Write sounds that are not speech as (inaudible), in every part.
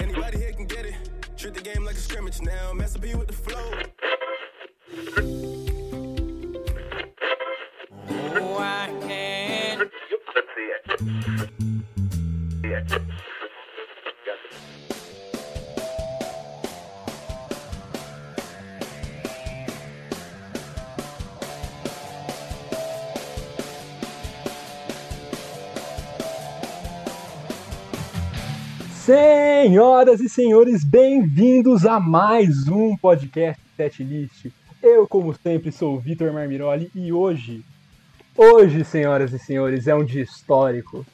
Anybody here can get it. Treat the game like a scrimmage now. Mess up you with the flow. Senhoras e senhores, bem-vindos a mais um podcast Setlist. Eu, como sempre, sou o Vitor Marmiroli e hoje, hoje, senhoras e senhores, é um dia histórico.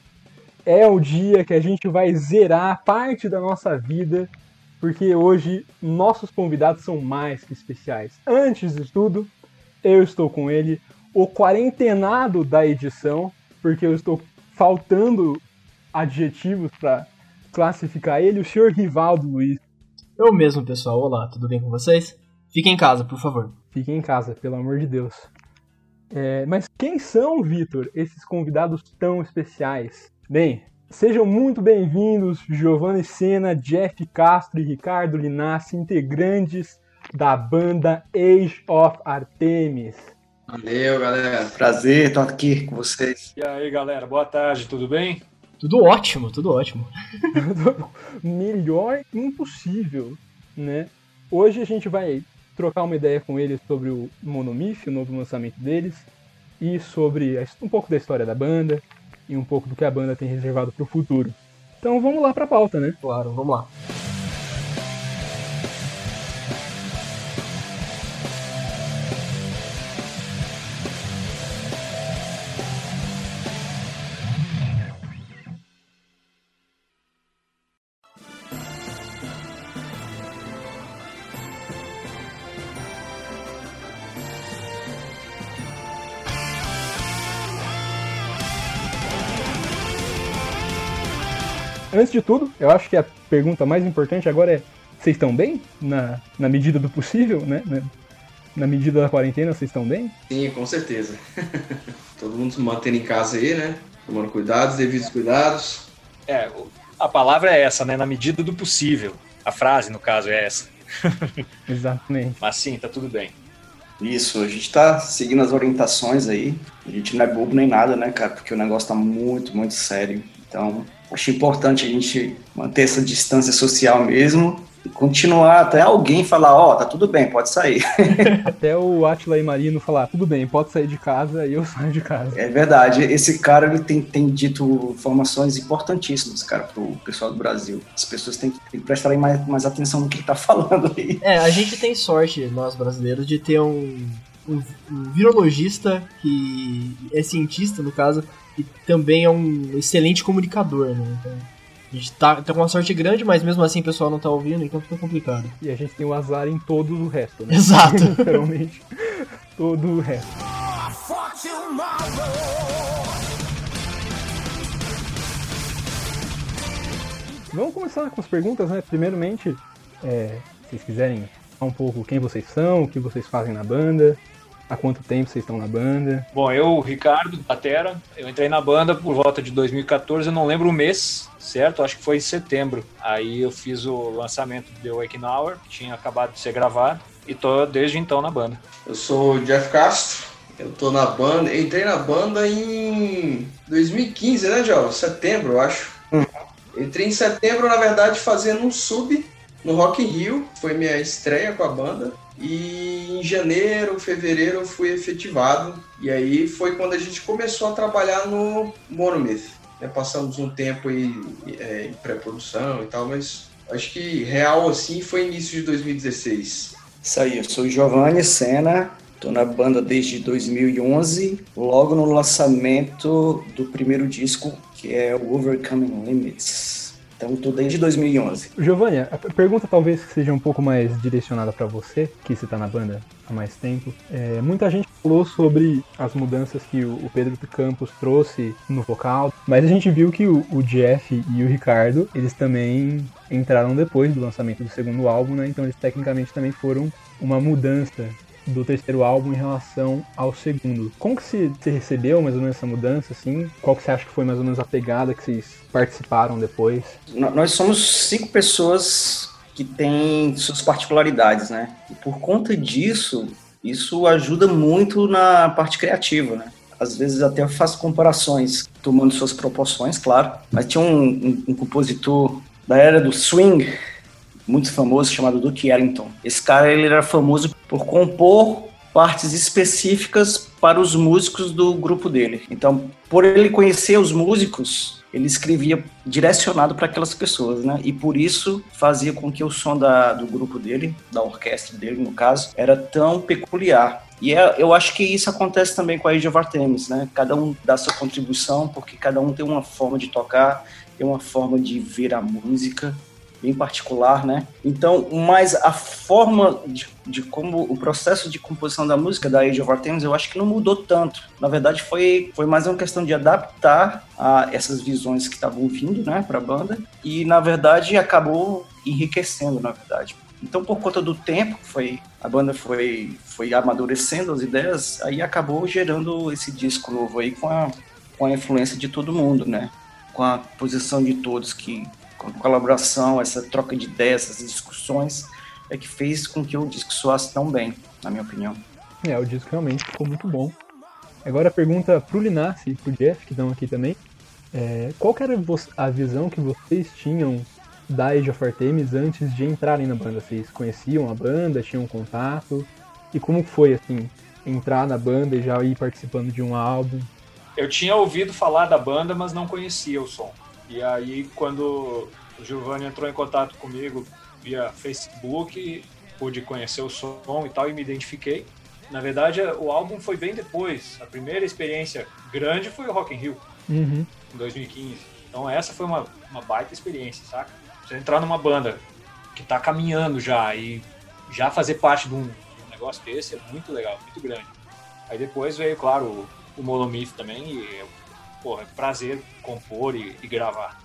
É o dia que a gente vai zerar parte da nossa vida, porque hoje nossos convidados são mais que especiais. Antes de tudo, eu estou com ele, o quarentenado da edição, porque eu estou faltando adjetivos para classificar ele, o senhor Rivaldo Luiz. Eu mesmo, pessoal. Olá, tudo bem com vocês? Fiquem em casa, por favor. Fiquem em casa, pelo amor de Deus. É, mas quem são, Vitor, esses convidados tão especiais? Bem, sejam muito bem-vindos, Giovanni Sena, Jeff Castro e Ricardo Linassi, integrantes da banda Age of Artemis. Valeu, galera. Prazer estar aqui com vocês. E aí, galera, boa tarde, tudo bem? Tudo ótimo, tudo ótimo. (laughs) Melhor impossível, né? Hoje a gente vai trocar uma ideia com eles sobre o Monomyth, o novo lançamento deles, e sobre um pouco da história da banda e um pouco do que a banda tem reservado para o futuro. Então vamos lá para a pauta, né? Claro, vamos lá. Antes de tudo, eu acho que a pergunta mais importante agora é: vocês estão bem? Na, na medida do possível, né? Na, medida da quarentena, vocês estão bem? Sim, com certeza. (laughs) Todo mundo se mantendo em casa aí, né? Tomando cuidados, devidos cuidados. É, a palavra é essa, né? Na medida do possível. A frase, no caso, é essa. (laughs) Exatamente. Mas sim, tá tudo bem. Isso, a gente tá seguindo as orientações aí. A gente não é bobo nem nada, né, cara? Porque o negócio tá muito, muito sério. Então, acho importante a gente manter essa distância social mesmo e continuar até alguém falar, ó, tá tudo bem, pode sair. (laughs) Até o Atila e Marino falar: tudo bem, pode sair de casa e eu (laughs) saio de casa. É verdade, esse cara ele tem, tem dito informações importantíssimas, cara, pro pessoal do Brasil. As pessoas têm que, têm que prestar mais, mais atenção no que ele tá (laughs) falando aí. É, a gente tem sorte, nós brasileiros, de ter um, um, um virologista que é cientista, no caso, e também é um excelente comunicador, né? Então, a gente tá, tá com uma sorte grande, mas mesmo assim o pessoal não tá ouvindo, então fica complicado. E a gente tem o azar em todo o resto, né? Exato. (laughs) Literalmente, todo o resto. Vamos começar com as perguntas, né? Primeiramente, é, se vocês quiserem falar um pouco quem vocês são, o que vocês fazem na banda, há quanto tempo vocês estão na banda. Bom, eu, Ricardo, Patera, eu entrei na banda por volta de 2014, eu não lembro o mês, certo? Acho que foi em setembro. Aí eu fiz o lançamento do The Waking Hour, que tinha acabado de ser gravado, e tô desde então na banda. Eu sou o Jeff Castro, eu tô na banda, entrei na banda em 2015, né, João? Setembro, eu acho. Entrei em setembro, na verdade, fazendo um sub no Rock in Rio, foi minha estreia com a banda. E em janeiro, fevereiro eu fui efetivado. E aí foi quando a gente começou a trabalhar no Monomyth. né? Passamos um tempo aí é, em pré-produção e tal, mas acho que real assim foi início de 2016. Isso aí, eu sou Giovanni Sena, tô na banda desde 2011, logo no lançamento do primeiro disco, que é o Overcoming Limits. Então tô desde 2011. Giovanni, a pergunta talvez seja um pouco mais direcionada para você, que você tá na banda há mais tempo. É, muita gente falou sobre as mudanças que o Pedro Campos trouxe no vocal, mas a gente viu que o, o Jeff e o Ricardo, eles também entraram depois do lançamento do segundo álbum, né? Então eles tecnicamente também foram uma mudança do terceiro álbum em relação ao segundo. Como que você recebeu mais ou menos essa mudança, assim? Qual que você acha que foi mais ou menos a pegada que vocês participaram depois? Nós somos cinco pessoas que têm suas particularidades, né? E por conta disso, isso ajuda muito na parte criativa, né? Às vezes até eu faço comparações, tomando suas proporções, claro. Mas tinha um, um- um compositor da era do swing, muito famoso, chamado Duke Ellington. Esse cara ele era famoso por compor partes específicas para os músicos do grupo dele. Então, por ele conhecer os músicos, ele escrevia direcionado para aquelas pessoas, né? E por isso fazia com que o som da, do grupo dele, da orquestra dele, no caso, era tão peculiar. E é- eu acho que isso acontece também com a Age of Artemis, né? Cada um dá sua contribuição, porque cada um tem uma forma de tocar, tem uma forma de ver a música bem particular, né? Então, mas a forma de, de como o processo de composição da música da Age of Artemis, eu acho que não mudou tanto. Na verdade, foi, foi mais uma questão de adaptar a essas visões que estavam vindo, né, para a banda e na verdade acabou enriquecendo, na verdade. Então, por conta do tempo, foi a banda foi foi amadurecendo as ideias, aí acabou gerando esse disco novo aí com a com a influência de todo mundo, né? Com a posição de todos que colaboração, essa troca de ideias, essas discussões, é que fez com que o disco soasse tão bem, na minha opinião. É, o disco realmente ficou muito bom. Agora a pergunta pro Linassi e pro Jeff, que estão aqui também. É, qual que era a visão que vocês tinham da Age of Artemis antes de entrarem na banda? Vocês conheciam a banda, tinham contato? E como foi, assim, entrar na banda e já ir participando de um álbum? Eu tinha ouvido falar da banda, mas não conhecia o som. E aí, quando o Giovanni entrou em contato comigo via Facebook, pude conhecer o som e tal, e me identifiquei. Na verdade, o álbum foi bem depois. A primeira experiência grande foi o Rock in Rio, Uhum. em 2015. Então essa foi uma, uma baita experiência, saca? Você entrar numa banda que tá caminhando já e já fazer parte de um, de um negócio desse é muito legal, muito grande. Aí depois veio, claro, o, o Molomith também e, porra, é prazer compor e, e gravar.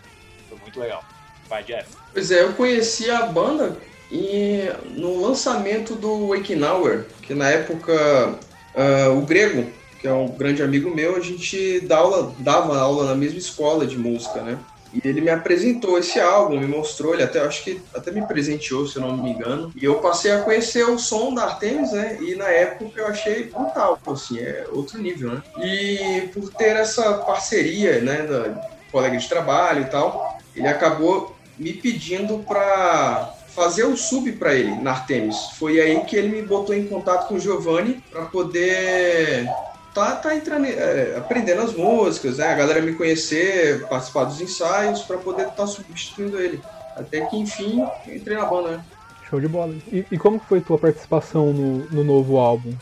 Foi muito legal. Vai, Jeff. Pois é, eu conheci a banda e no lançamento do Waking Hour, que na época ah, o Grego, que é um grande amigo meu, a gente dá aula, dava aula na mesma escola de música, né? E ele me apresentou esse álbum, me mostrou, ele até acho que até me presenteou, se eu não me engano. E eu passei a conhecer o som da Artemis, né? E na época eu achei brutal, assim, é outro nível, né? E por ter essa parceria, né, da colega de trabalho e tal, ele acabou me pedindo para fazer o sub para ele na Artemis. Foi aí que ele me botou em contato com o Giovanni para poder tá, tá entrando, é, aprendendo as músicas, né? A galera me conhecer, participar dos ensaios para poder estar substituindo ele. Até que enfim entrei na banda, né? Show de bola. E, e como foi tua participação no, no novo álbum?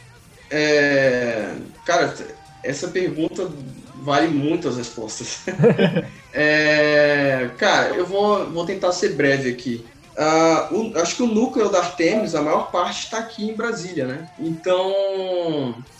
É, cara, essa pergunta vale muitas respostas. (laughs) É, cara, eu vou, vou tentar ser breve aqui. Ah, o- acho que o núcleo da Artemis, a maior parte está aqui em Brasília, né? Então,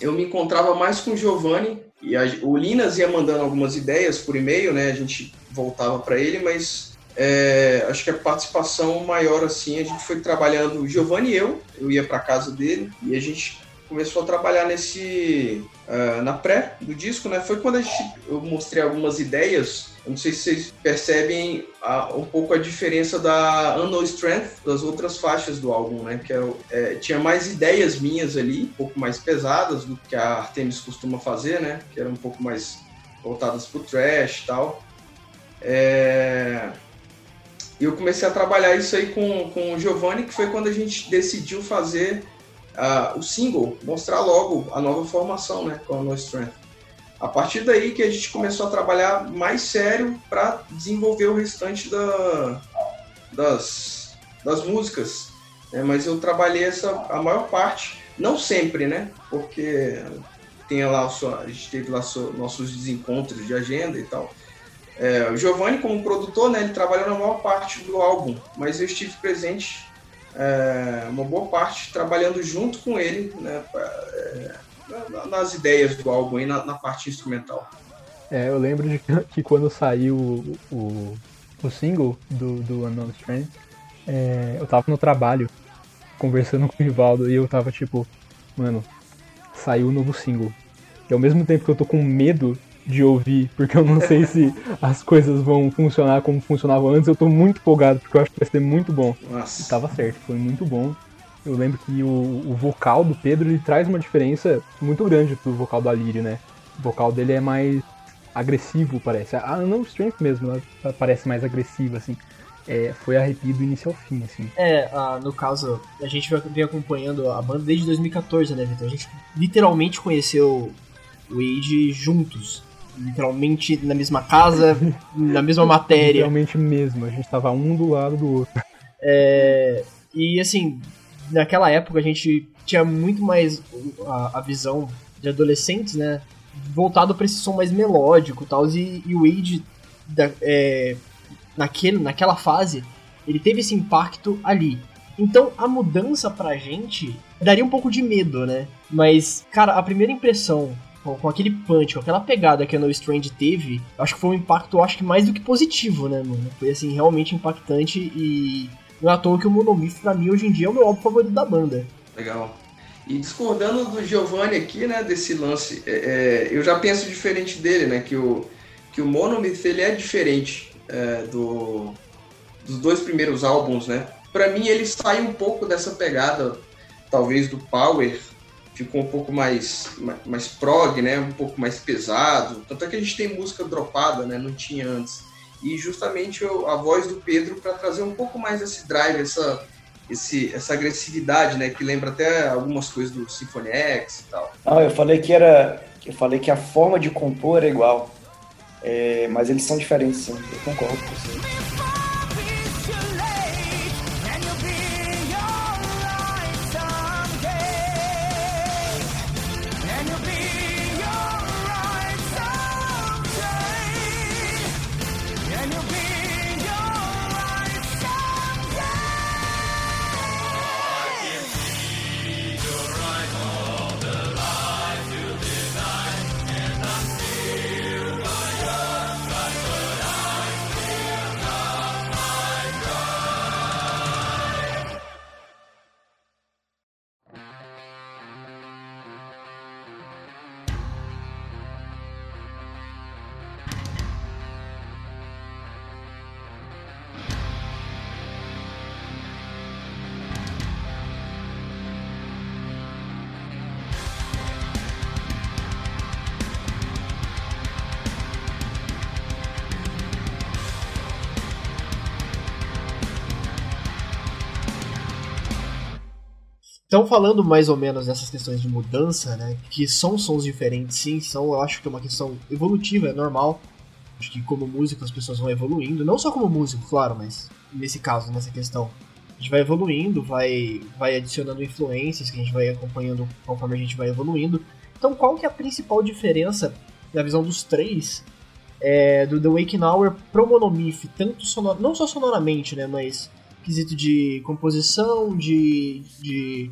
eu me encontrava mais com o Giovanni e a- o Linas ia mandando algumas ideias por e-mail, né? A gente voltava para ele, mas é, acho que a participação maior assim, a gente foi trabalhando, o Giovanni e eu, eu ia para casa dele e a gente começou a trabalhar nesse ah, na pré do disco, né? Foi quando a gente, eu mostrei algumas ideias. Eu não sei se vocês percebem a- um pouco a diferença da Unknown Strength das outras faixas do álbum, né? Que é o- é, tinha mais ideias minhas ali, um pouco mais pesadas do que a Artemis costuma fazer, né? Que eram um pouco mais voltadas pro trash e tal. É, E eu comecei a trabalhar isso aí com, com o Giovanni, que foi quando a gente decidiu fazer ah, o single, mostrar logo a nova formação, né, com a Strength. A partir daí que a gente começou a trabalhar mais sério para desenvolver o restante da, das, das músicas. né, mas eu trabalhei essa a maior parte, não sempre, né? Porque tem lá seu- a gente teve lá so- nossos desencontros de agenda e tal. É, o Giovanni, como produtor, né, ele trabalhou na maior parte do álbum, mas eu estive presente é, uma boa parte trabalhando junto com ele né, pra- é, na- nas ideias do álbum e na, na parte instrumental. É, eu lembro de (laughs) que, quando saiu o, o, o single do, do Unknown Strength, é, eu tava no trabalho conversando (laughs) com o Rivaldo e eu tava tipo, mano, saiu o novo single. E ao mesmo tempo que eu tô com medo de ouvir, porque eu não sei se (laughs) as coisas vão funcionar como funcionavam antes, eu tô muito empolgado, porque eu acho que vai ser muito bom. E Nossa. tava certo, foi muito bom. Eu lembro que o, o vocal do Pedro ele traz uma diferença muito grande pro vocal do Alírio, né? O vocal dele é mais agressivo, parece. A No Strength mesmo, ela parece mais agressiva, assim. É, foi arrepio do início ao fim, assim. É, ah, no caso, a gente vem acompanhando a banda desde 2014, né, Vitor? A gente literalmente conheceu o Wade juntos. Literalmente na mesma casa, (laughs) na mesma matéria. Realmente mesmo, a gente tava um do lado do outro. É, e assim, naquela época a gente tinha muito mais a, a visão de adolescentes, né? Voltado pra esse som mais melódico e tal. E, o Wade, da- é, naquele, naquela fase, ele teve esse impacto ali. Então a mudança pra gente daria um pouco de medo, né? Mas, cara, a primeira impressão com, aquele punch, com aquela pegada que a No Strange teve, acho que foi um impacto, acho que mais do que positivo, né, mano? Foi assim, realmente impactante e não é à toa que o Monomyth, pra mim, hoje em dia é o meu álbum favorito da banda. Legal. E discordando do Giovanni aqui, né, desse lance, é, é, eu já penso diferente dele, né, que o, que o Monomyth, ele é diferente é, do, dos dois primeiros álbuns, né. Pra mim, ele sai um pouco dessa pegada, talvez, do Power, ficou um pouco mais, mais, mais prog, né, um pouco mais pesado, tanto é que a gente tem música dropada, né, não tinha antes. E justamente a voz do Pedro para trazer um pouco mais esse drive, essa, esse, essa agressividade, né? Que lembra até algumas coisas do Symphony X e tal. Não, eu falei que era. Eu falei que a forma de compor era igual. É, mas eles são diferentes, sim. Eu concordo com você. Então, falando mais ou menos dessas questões de mudança, né? Que são sons diferentes, sim, são, eu acho que é uma questão evolutiva, é normal. Acho que como músico as pessoas vão evoluindo, não só como músico, claro, mas nesse caso, nessa questão. A gente vai evoluindo, vai, vai adicionando influências que a gente vai acompanhando conforme a gente vai evoluindo. Então, qual que é a principal diferença na visão dos três é, do The Waking Hour pro Monomyth? Tanto sonor, não só sonoramente, né, mas quesito de composição, de, de,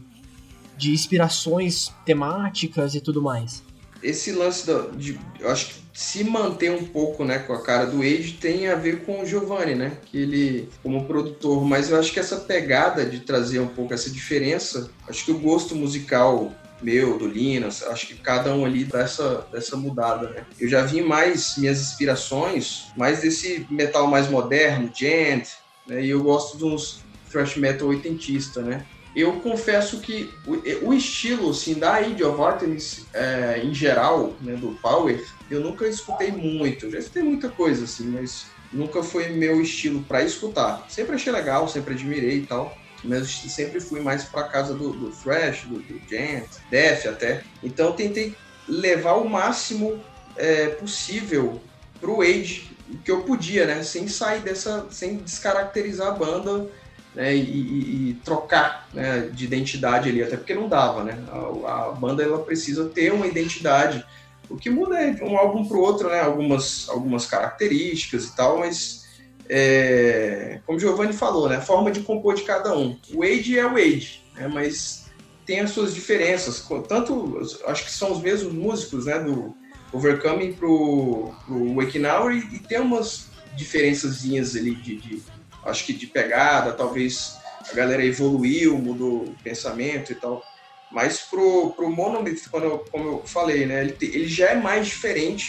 de inspirações temáticas e tudo mais. Esse lance da, de, eu acho que se manter um pouco, né, com a cara do Age tem a ver com o Giovanni, né, que ele como produtor, mas eu acho que essa pegada de trazer um pouco essa diferença, acho que o gosto musical meu, do Linas, acho que cada um ali dá essa, dessa mudada, né. Eu já vi mais minhas inspirações, mais desse metal mais moderno, gent, né, e eu gosto de uns thrash metal oitentista, né. Eu confesso que o, o estilo assim, da of Artemis é, em geral, né, do Power, eu nunca escutei muito. Já escutei muita coisa, assim, mas nunca foi meu estilo para escutar. Sempre achei legal, sempre admirei e tal. Mas sempre fui mais pra casa do, do thrash, do, do gent, death até. Então tentei levar o máximo é, possível pro Age que eu podia, né? Sem sair dessa, sem descaracterizar a banda né, e, e, trocar né, de identidade ali, até porque não dava, né? A, a, banda ela precisa ter uma identidade. O que muda é um álbum para o outro, né? Algumas, algumas características e tal, mas é, como o Giovanni falou, né? A forma de compor de cada um. O Wade é o Wade, né, mas tem as suas diferenças. Tanto, acho que são os mesmos músicos, né? Do Overcoming pro, pro Waking Hour e, e tem umas diferençazinhas ali de, de acho que de pegada, talvez a galera evoluiu, mudou o pensamento e tal. Mas pro, pro Monomyth, quando eu, como eu falei, né, ele, te- ele já é mais diferente.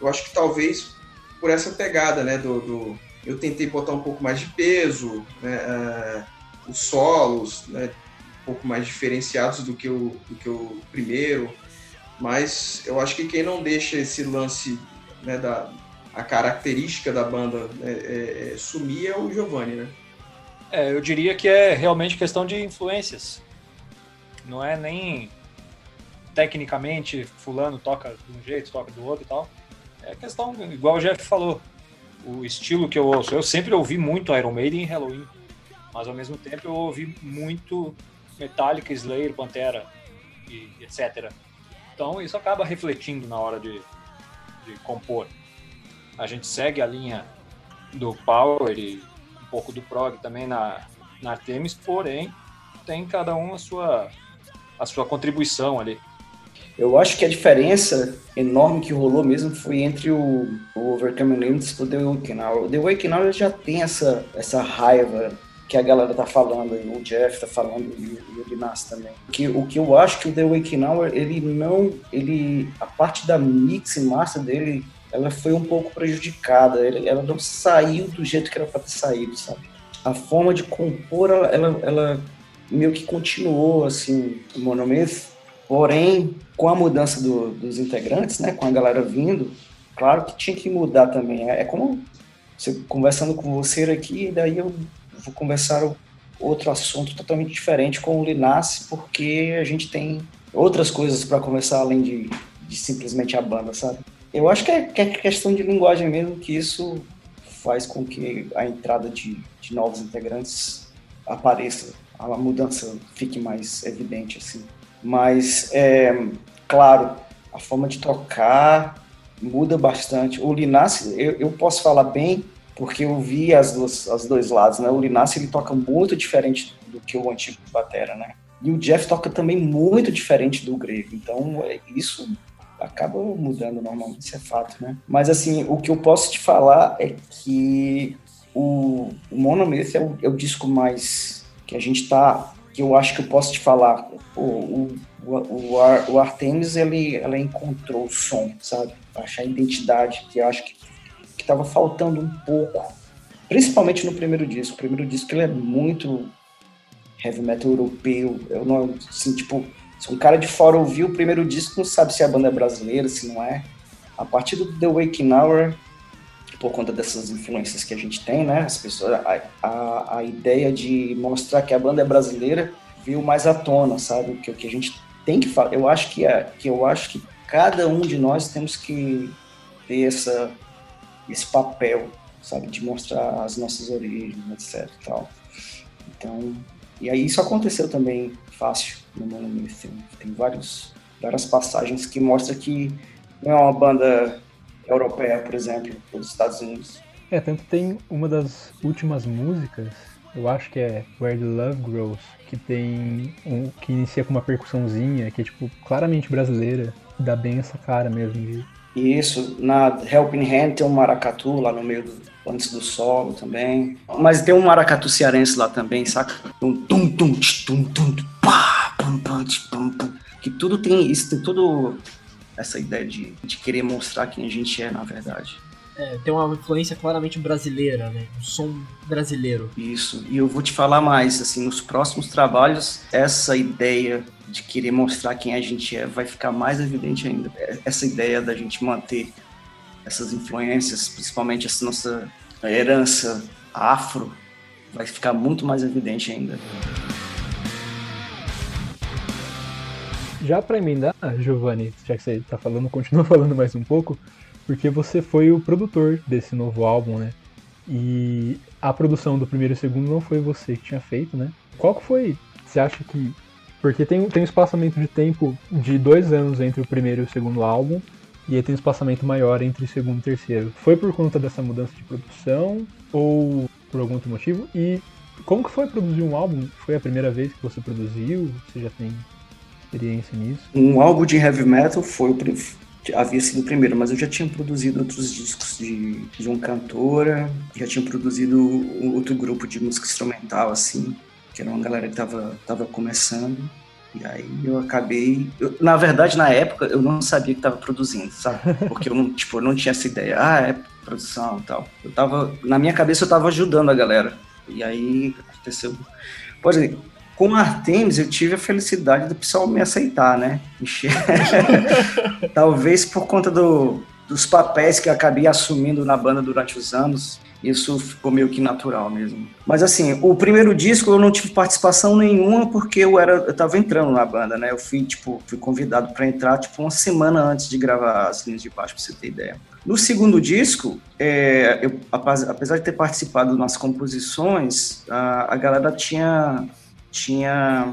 Eu acho que talvez por essa pegada, né, do, do- eu tentei botar um pouco mais de peso, né, ah, os solos, né, um pouco mais diferenciados do que o, do que o primeiro. Mas eu acho que quem não deixa esse lance, né, da a característica da banda né, é- é sumir é o Giovanni, né? É, eu diria que é realmente questão de influências. Não é nem tecnicamente fulano toca de um jeito, toca do outro e tal. É questão, igual o Jeff falou, o estilo que eu ouço. Eu sempre ouvi muito Iron Maiden e Halloween, mas ao mesmo tempo eu ouvi muito Metallica, Slayer, Pantera e etc. Então isso acaba refletindo na hora de, de compor. A gente segue a linha do Power e um pouco do prog também na, na Artemis, porém tem cada um a sua, a sua contribuição ali. Eu acho que a diferença enorme que rolou mesmo foi entre o, o Overcoming Limits e o The Waking Hour. O The Waking Hour já tem essa, essa raiva que a galera tá falando, o Jeff tá falando e o Linas também. Que, o que eu acho que o The Waking Hour, ele não, ele, a parte da mix e master dele, ela foi um pouco prejudicada, ela não saiu do jeito que era pra ter saído, sabe? A forma de compor, ela, ela, ela meio que continuou, assim, o Monomyth, porém, com a mudança do- dos integrantes, né, com a galera vindo, claro que tinha que mudar também. É, é como você conversando com você aqui, daí eu vou conversar outro assunto totalmente diferente com o Linassi, porque a gente tem outras coisas para conversar além de, de simplesmente a banda, sabe? Eu acho que é, que é questão de linguagem mesmo, que isso faz com que a entrada de, de novos integrantes apareça, a mudança fique mais evidente, assim. Mas, é, claro, a forma de tocar muda bastante. O Linassi, eu, eu posso falar bem, porque eu vi as duas, os dois lados, né? O Linassi, ele toca muito diferente do que o antigo Batera, né? E o Jeff toca também muito diferente do grego. Então, é, isso acaba mudando normalmente, isso é fato, né? Mas, assim, o que eu posso te falar é que o, o Monomyth é o, é o disco mais que a gente tá que eu acho que eu posso te falar. O, o, o, Ar- o Artemis ele ela encontrou o som sabe? Achar a identidade que eu acho que que estava faltando um pouco. Principalmente no primeiro disco. O primeiro disco ele é muito heavy metal europeu. Eu não assim tipo se um cara de fora ouvir o primeiro disco não sabe se a banda é brasileira se não é a partir do The Waking Hour por conta dessas influências que a gente tem, né? As pessoas, a, a, a ideia de mostrar que a banda é brasileira veio mais à tona, sabe? Que o que a gente tem que falar, eu acho que é, que eu acho que cada um de nós temos que ter essa esse papel, sabe, de mostrar as nossas origens, etc. Tal. Então, e aí isso aconteceu também fácil no Monomyth. Tem, tem vários várias passagens que mostram que não é uma banda europeia, por exemplo, dos Estados Unidos. É, tanto tem uma das últimas músicas, eu acho que é Where the Love Grows, que tem um que inicia com uma percussãozinha, que é tipo claramente brasileira, dá bem essa cara mesmo E isso, na Helping Hand tem um maracatu lá no meio do, antes do solo também. Mas tem um maracatu cearense lá também, saca? Um tum tum tum tum pá, pum tch, pum pum. Que tudo tem isso, tem tudo essa ideia de, de querer mostrar quem a gente é, na verdade. É, tem uma influência claramente brasileira, né? Um som brasileiro. Isso. E eu vou te falar mais, assim, nos próximos trabalhos, essa ideia de querer mostrar quem a gente é vai ficar mais evidente ainda. Essa ideia da gente manter essas influências, principalmente essa nossa herança afro, vai ficar muito mais evidente ainda. Já pra emendar, Giovanni, já que você tá falando, continua (laughs) falando mais um pouco, porque você foi o produtor desse novo álbum, né? E a produção do primeiro e segundo não foi você que tinha feito, né? Qual que foi? Você acha que. Porque tem, tem um espaçamento de tempo de dois anos entre o primeiro e o segundo álbum, e aí tem um espaçamento maior entre segundo e terceiro. Foi por conta dessa mudança de produção ou por algum outro motivo? E como que foi produzir um álbum? Foi a primeira vez que você produziu? Você já tem experiência nisso? Um álbum de heavy metal foi o havia sido o primeiro, mas eu já tinha produzido outros discos de, de um cantora, já tinha produzido outro grupo de música instrumental, assim, que era uma galera que tava, tava começando. E aí eu acabei. eu- na verdade, na época, eu não sabia que estava produzindo, sabe? Porque eu não, (laughs) tipo, eu não tinha essa ideia. Ah, é produção e tal. Eu tava. Na minha cabeça eu tava ajudando a galera. E aí aconteceu. Por exemplo, com a Artemis eu tive a felicidade do pessoal me aceitar, né? (laughs) Talvez por conta do, dos papéis que eu acabei assumindo na banda durante os anos. Isso ficou meio que natural mesmo. Mas assim, o primeiro disco eu não tive participação nenhuma porque eu era eu tava entrando na banda, né? Eu fui tipo, fui convidado para entrar tipo uma semana antes de gravar as linhas de baixo, pra você ter ideia. No segundo disco, é, eu, apesar de ter participado nas composições, a, a galera tinha tinha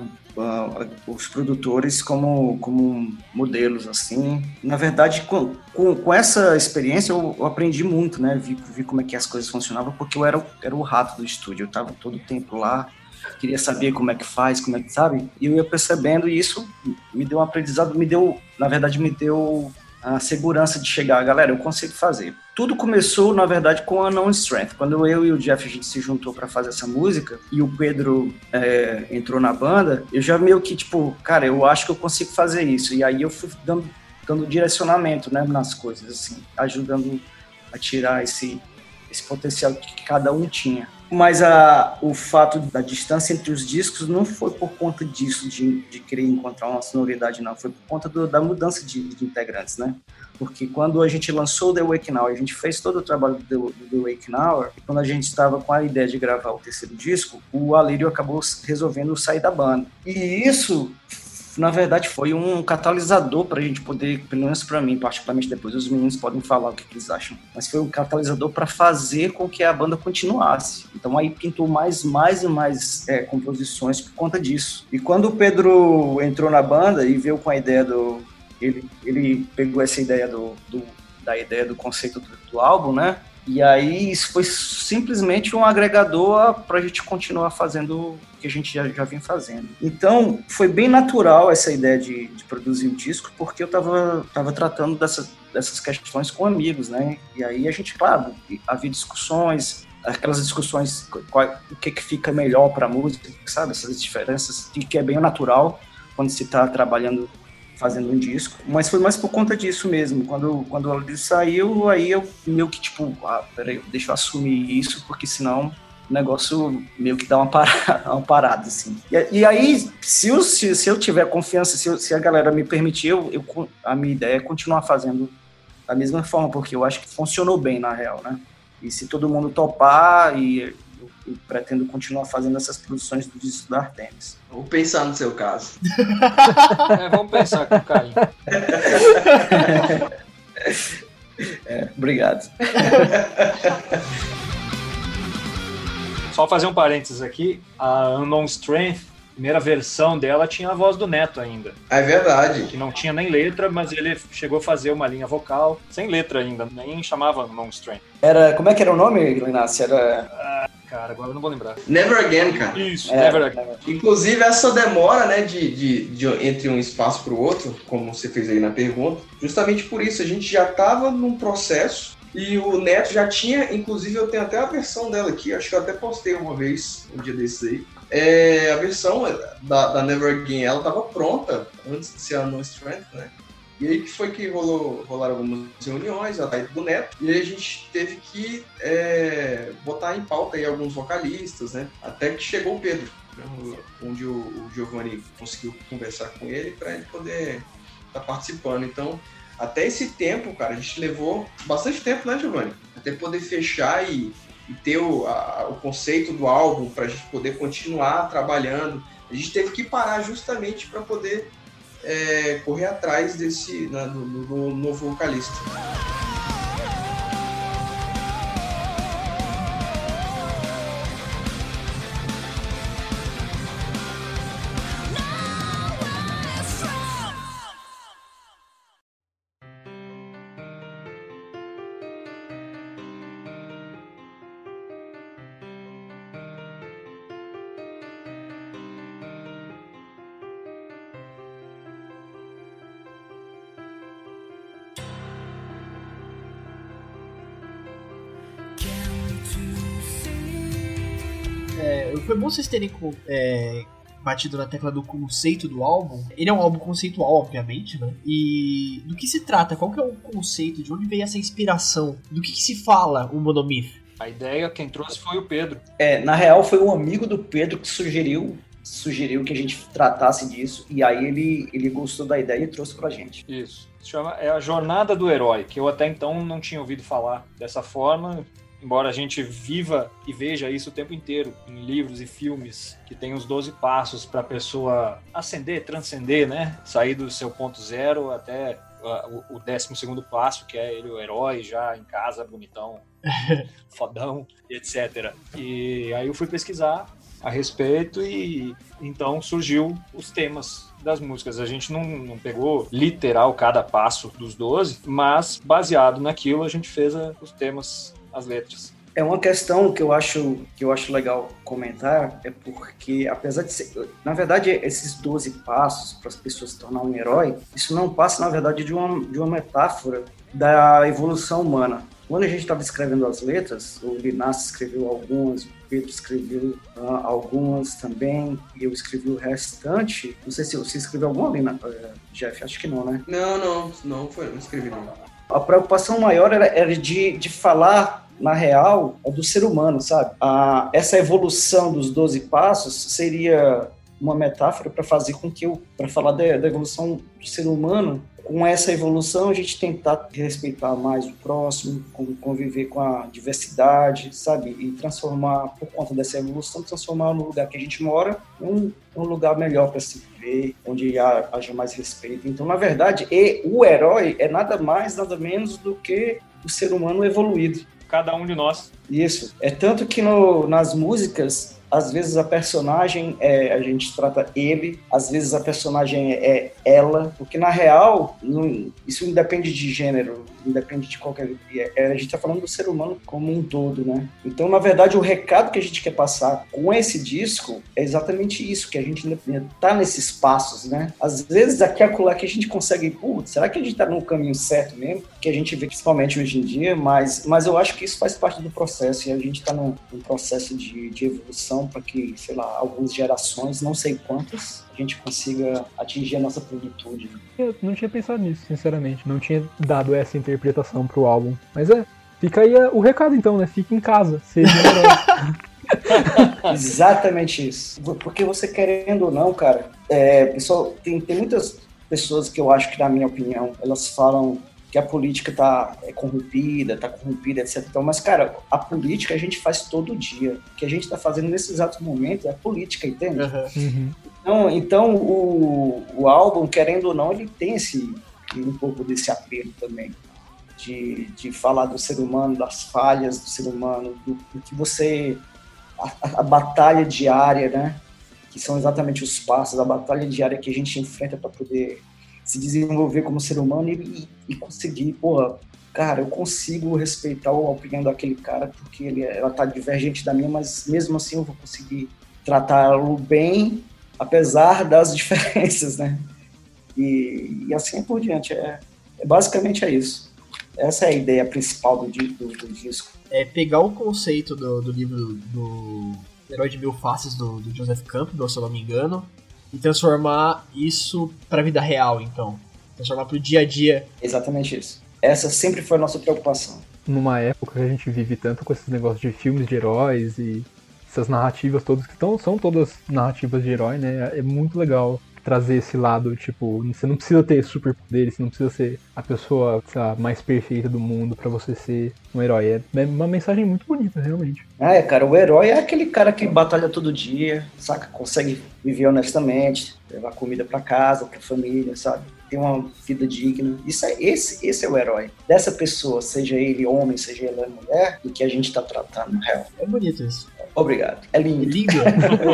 os produtores como, como modelos, assim. Na verdade, com, com, com essa experiência, eu, eu aprendi muito, né? Vi, vi como é que as coisas funcionavam, porque eu era, era o rato do estúdio. Eu estava todo o tempo lá, queria saber como é que faz, como é que sabe. E eu ia percebendo, e isso me deu um aprendizado, me deu, na verdade, me deu a segurança de chegar, galera, eu consigo fazer. Tudo começou, na verdade, com a Non Strength. Quando eu e o Jeff a gente se juntou para fazer essa música e o Pedro é, entrou na banda, eu já meio que tipo, cara, eu acho que eu consigo fazer isso. E aí eu fui dando, dando direcionamento, né, nas coisas, assim, ajudando a tirar esse esse potencial que cada um tinha. Mas a, o fato da distância entre os discos não foi por conta disso, de, de querer encontrar uma sonoridade, não. Foi por conta do- da mudança de, de integrantes, né? Porque quando a gente lançou The Wake Now, a gente fez todo o trabalho do do The Wake Now, e quando a gente estava com a ideia de gravar o terceiro disco, o Alírio acabou resolvendo sair da banda. E isso na verdade, foi um catalisador para a gente poder, pelo menos para mim, particularmente depois os meninos podem falar o que, que eles acham, mas foi um catalisador para fazer com que a banda continuasse. Então aí pintou mais, mais e mais é, composições por conta disso. E quando o Pedro entrou na banda e veio com a ideia do, ele, ele pegou essa ideia do, do- da ideia do conceito do, do álbum, né? E aí isso foi simplesmente um agregador para a gente continuar fazendo o que a gente já, já vinha fazendo. Então foi bem natural essa ideia de, de produzir o disco, porque eu estava tava tratando dessas, dessas questões com amigos, né? E aí a gente, claro, havia discussões, aquelas discussões, qual, o que, que fica melhor para a música, sabe? Essas diferenças, que é bem natural quando se está trabalhando fazendo um disco, mas foi mais por conta disso mesmo. Quando, quando ela saiu, aí eu meio que tipo, ah, peraí, deixa eu assumir isso, porque senão o negócio meio que dá uma parada, (laughs) uma parada assim. E, e aí, se eu, se, se eu tiver confiança, se, eu- se a galera me permitir, eu, eu a minha ideia é continuar fazendo da mesma forma, porque eu acho que funcionou bem na real, né? E se todo mundo topar, e eu pretendo continuar fazendo essas produções do disco da Artemis. Vou pensar no seu caso. (laughs) É, vamos pensar com o Caio. (laughs) É, obrigado. (laughs) Só fazer um parênteses aqui, a Unknown Strength, primeira versão dela tinha a voz do Neto ainda, É verdade. que não tinha nem letra, mas ele chegou a fazer uma linha vocal sem letra ainda, nem chamava Unknown Strength. Era, como é que era o nome, Linácio? Era... Cara, agora eu não vou lembrar. Never Again, cara. Isso, É, Never Again. Inclusive, essa demora, né, de, de, de- entre um espaço para o outro, como você fez aí na pergunta, justamente por isso, a gente já estava num processo e o Neto já tinha, inclusive eu tenho até a versão dela aqui, acho que eu até postei uma vez, um dia desses aí. É, a versão da, da Never Again, ela estava pronta antes de ser a No Strength, né? E aí que foi que rolou, rolaram algumas reuniões, a saída do Neto, e aí a gente teve que é, botar em pauta aí alguns vocalistas, né? Até que chegou o Pedro, onde o, o Giovanni conseguiu conversar com ele para ele poder estar participando. Então, até esse tempo, cara, a gente levou bastante tempo, né, Giovanni? Até poder fechar e, e ter o, a- o conceito do álbum para a gente poder continuar trabalhando. A gente teve que parar justamente para poder é, correr atrás desse né, do, do- do novo vocalista. Vocês terem é, batido na tecla do conceito do álbum. Ele é um álbum conceitual, obviamente, né? E do que se trata? Qual que é o conceito? De onde veio essa inspiração? Do que, que se fala o Monomyth? A ideia quem trouxe foi o Pedro. É, na real, foi um amigo do Pedro que sugeriu sugeriu que a gente tratasse disso e aí ele, ele gostou da ideia e trouxe pra gente. Isso. Se chama é a jornada do herói, que eu até então não tinha ouvido falar dessa forma, embora a gente viva e veja isso o tempo inteiro em livros e filmes que tem os 12 passos para a pessoa ascender, transcender, né? Sair do seu ponto zero até o, o décimo segundo passo, que é ele o herói já em casa, bonitão, (laughs) fodão, etc. E aí eu fui pesquisar a respeito e então surgiu os temas das músicas. A gente não, não pegou literal cada passo dos 12, mas baseado naquilo a gente fez a, os temas, as letras. É uma questão que eu acho que eu acho legal comentar é porque apesar de ser, na verdade esses 12 passos para as pessoas se tornar um herói, isso não passa na verdade de uma de uma metáfora da evolução humana. Quando a gente estava escrevendo as letras, o Linas escreveu algumas, o Pedro escreveu uh, algumas também, e eu escrevi o restante. Não sei se você escreveu alguma, Lina, uh, Jeff? Acho que não, né? Não, não, não foi, não escrevi não. A preocupação maior era, era de, de falar na real, do ser humano, sabe? Ah, essa evolução dos 12 passos seria uma metáfora para fazer com que eu, para falar da, da, evolução do ser humano, com essa evolução a gente tentar respeitar mais o próximo, conviver com a diversidade, sabe? E transformar, por conta dessa evolução, transformar no lugar que a gente mora um, um lugar melhor para se viver, onde haja mais respeito. Então, na verdade, e, o herói é nada mais, nada menos do que o ser humano evoluído. Cada um de nós. Isso. É tanto que no, nas músicas às vezes a personagem é, a gente trata ele, às vezes a personagem é ela, porque na real não, isso independe de gênero, independe de qualquer. É, a gente está falando do ser humano como um todo, né? Então, na verdade, o recado que a gente quer passar com esse disco é exatamente isso, que a gente tá nesses passos, né? Às vezes aqui acolá que a gente consegue, putz, será que a gente tá no caminho certo mesmo? Que a gente vê principalmente hoje em dia, mas, mas eu acho que isso faz parte do processo e a gente tá num, num processo de, de evolução para que, sei lá, algumas gerações, não sei quantas, a gente consiga atingir a nossa plenitude. Eu não tinha pensado nisso, sinceramente. Não tinha dado essa interpretação pro álbum. Mas é, fica aí o recado então, né? Fique em casa, seja (laughs) (laughs) Exatamente isso. Porque você querendo ou não, cara, é, pessoal, tem, tem muitas pessoas que eu acho que, na minha opinião, elas falam que a política tá é corrompida, tá corrompida, etc. Então, mas, cara, a política a gente faz todo dia. O que a gente está fazendo nesse exato momento é a política, entende? Uhum. Então, então o, o álbum, querendo ou não, ele tem esse um pouco desse apelo também. De, de falar do ser humano, das falhas do ser humano, do, do que você. A, a, batalha diária, né? Que são exatamente os passos, a batalha diária que a gente enfrenta para poder se desenvolver como ser humano e, e conseguir, porra, cara, eu consigo respeitar a opinião daquele cara porque ele, ela tá divergente da minha, mas mesmo assim eu vou conseguir tratá-lo bem, apesar das (laughs) diferenças, né? E, e assim por diante. É, é, basicamente é isso. Essa é a ideia principal do, do, do disco. É pegar o conceito do, do livro do Herói de Mil Faces do, do Joseph Campbell, se eu não me engano, e transformar isso para a vida real, então. Transformar para o dia a dia. Exatamente isso. Essa sempre foi a nossa preocupação. Numa época que a gente vive tanto com esses negócios de filmes de heróis e essas narrativas todas que tão, são todas narrativas de herói, né? É muito legal trazer esse lado, tipo, você não precisa ter superpoderes, você não precisa ser a pessoa lá, mais perfeita do mundo para você ser um herói. É, é uma mensagem muito bonita, realmente. Ah, é, cara, o herói é aquele cara que batalha todo dia, saca? Consegue viver honestamente, levar comida para casa, pra família, sabe? Ter uma vida digna. Isso é, esse, esse é o herói. Dessa pessoa, seja ele homem, seja ele mulher, do que a gente tá tratando, na real. É bonito isso. Obrigado. É lindo. É lindo,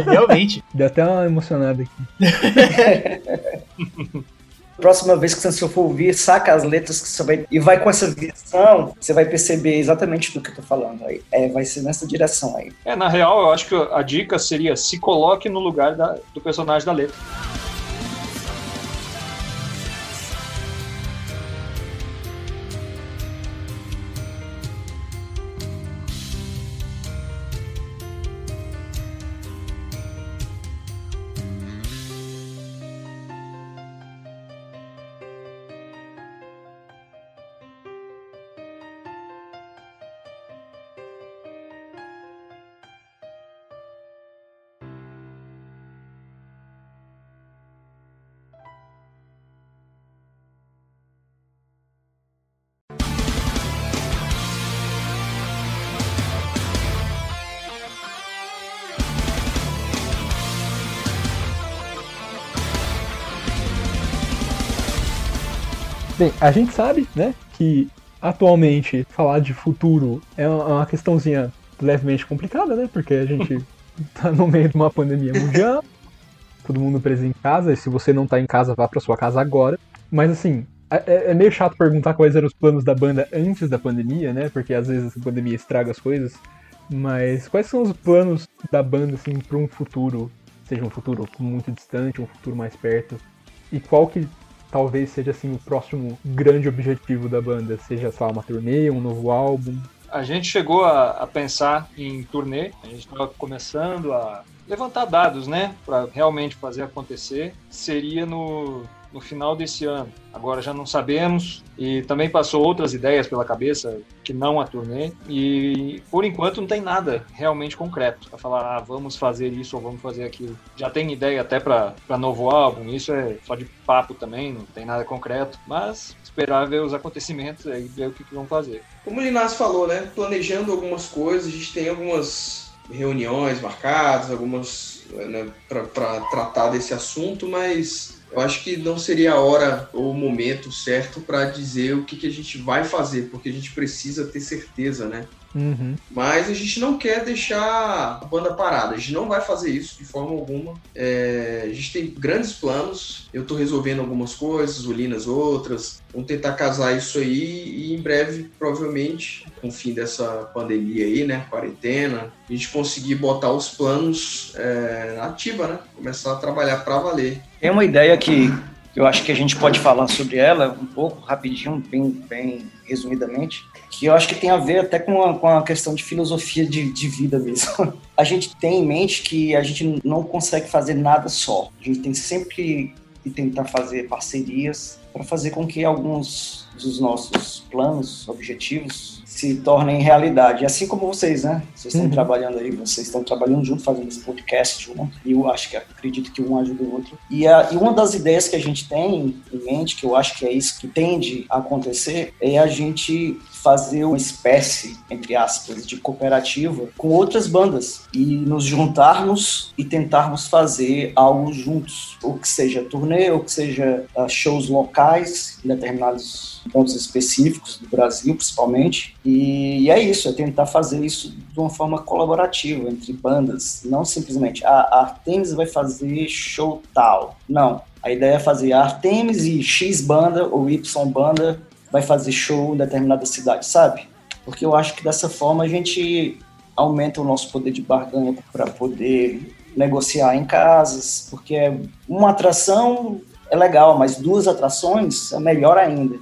(laughs) realmente. Deu até uma emocionada aqui. (laughs) Próxima vez que você for ouvir, saca as letras que você vai. E vai com essa visão, você vai perceber exatamente do que eu tô falando. Aí. É, vai ser nessa direção aí. É, na real, eu acho que a dica seria se coloque no lugar da, do personagem da letra. Bem, a gente sabe, né, que atualmente falar de futuro é uma uma questãozinha levemente complicada, né? Porque a gente (laughs) tá no meio de uma pandemia mundial, todo mundo preso em casa, e se você não tá em casa, vá pra sua casa agora. Mas assim, é, é meio chato perguntar quais eram os planos da banda antes da pandemia, né? Porque às vezes a pandemia estraga as coisas. Mas quais são os planos da banda, assim, pra um futuro, seja um futuro muito distante, um futuro mais perto? E qual que talvez seja, assim, o próximo grande objetivo da banda? Seja, lá, uma turnê, um novo álbum? A gente chegou a, a pensar em turnê, a gente estava começando a levantar dados, né, para realmente fazer acontecer. Seria no, no final desse ano. Agora já não sabemos e também passou outras ideias pela cabeça que não a turnê e por enquanto não tem nada realmente concreto para falar ah, vamos fazer isso ou vamos fazer aquilo. Já tem ideia até para novo álbum, isso é só de papo também, não tem nada concreto, mas esperar ver os acontecimentos aí, ver o que, que vão fazer. Como o Linás falou, né? Planejando algumas coisas, a gente tem algumas reuniões marcadas, algumas né, para tratar desse assunto, mas eu acho que não seria a hora ou o momento certo para dizer o que, que a gente vai fazer, porque a gente precisa ter certeza, né? Uhum. Mas a gente não quer deixar a banda parada. A gente não vai fazer isso de forma alguma. É, a gente tem grandes planos. Eu tô resolvendo algumas coisas, o Linas outras. Vamos tentar casar isso aí e em breve, provavelmente, com o fim dessa pandemia aí, né? Quarentena, a gente conseguir botar os planos é, na ativa, né? Começar a trabalhar para valer. Tem uma ideia que eu acho que a gente pode falar sobre ela um pouco, rapidinho, bem, bem resumidamente, que eu acho que tem a ver até com a, com a questão de filosofia de, de vida mesmo. (laughs) A gente tem em mente que a gente não consegue fazer nada só. A gente tem sempre que tentar fazer parcerias para fazer com que alguns dos nossos planos, objetivos, se tornem realidade. Assim como vocês, né? Vocês estão Uhum. trabalhando aí, vocês estão trabalhando junto, fazendo esse podcast junto. E eu acho que acredito que um ajuda o outro. E, a, e uma das ideias que a gente tem em mente, que eu acho que é isso que tende a acontecer, é a gente fazer uma espécie, entre aspas, de cooperativa com outras bandas e nos juntarmos e tentarmos fazer algo juntos, ou que seja turnê, ou que seja ah, shows locais em determinados pontos específicos do Brasil, principalmente. E, é isso, é tentar fazer isso de uma forma colaborativa entre bandas, não simplesmente ah, a Artemis vai fazer show tal. Não, a ideia é fazer a Artemis e X banda ou Y banda vai fazer show em determinada cidade, sabe? Porque eu acho que dessa forma a gente aumenta o nosso poder de barganha para poder negociar em casas, porque uma atração é legal, mas duas atrações é melhor ainda.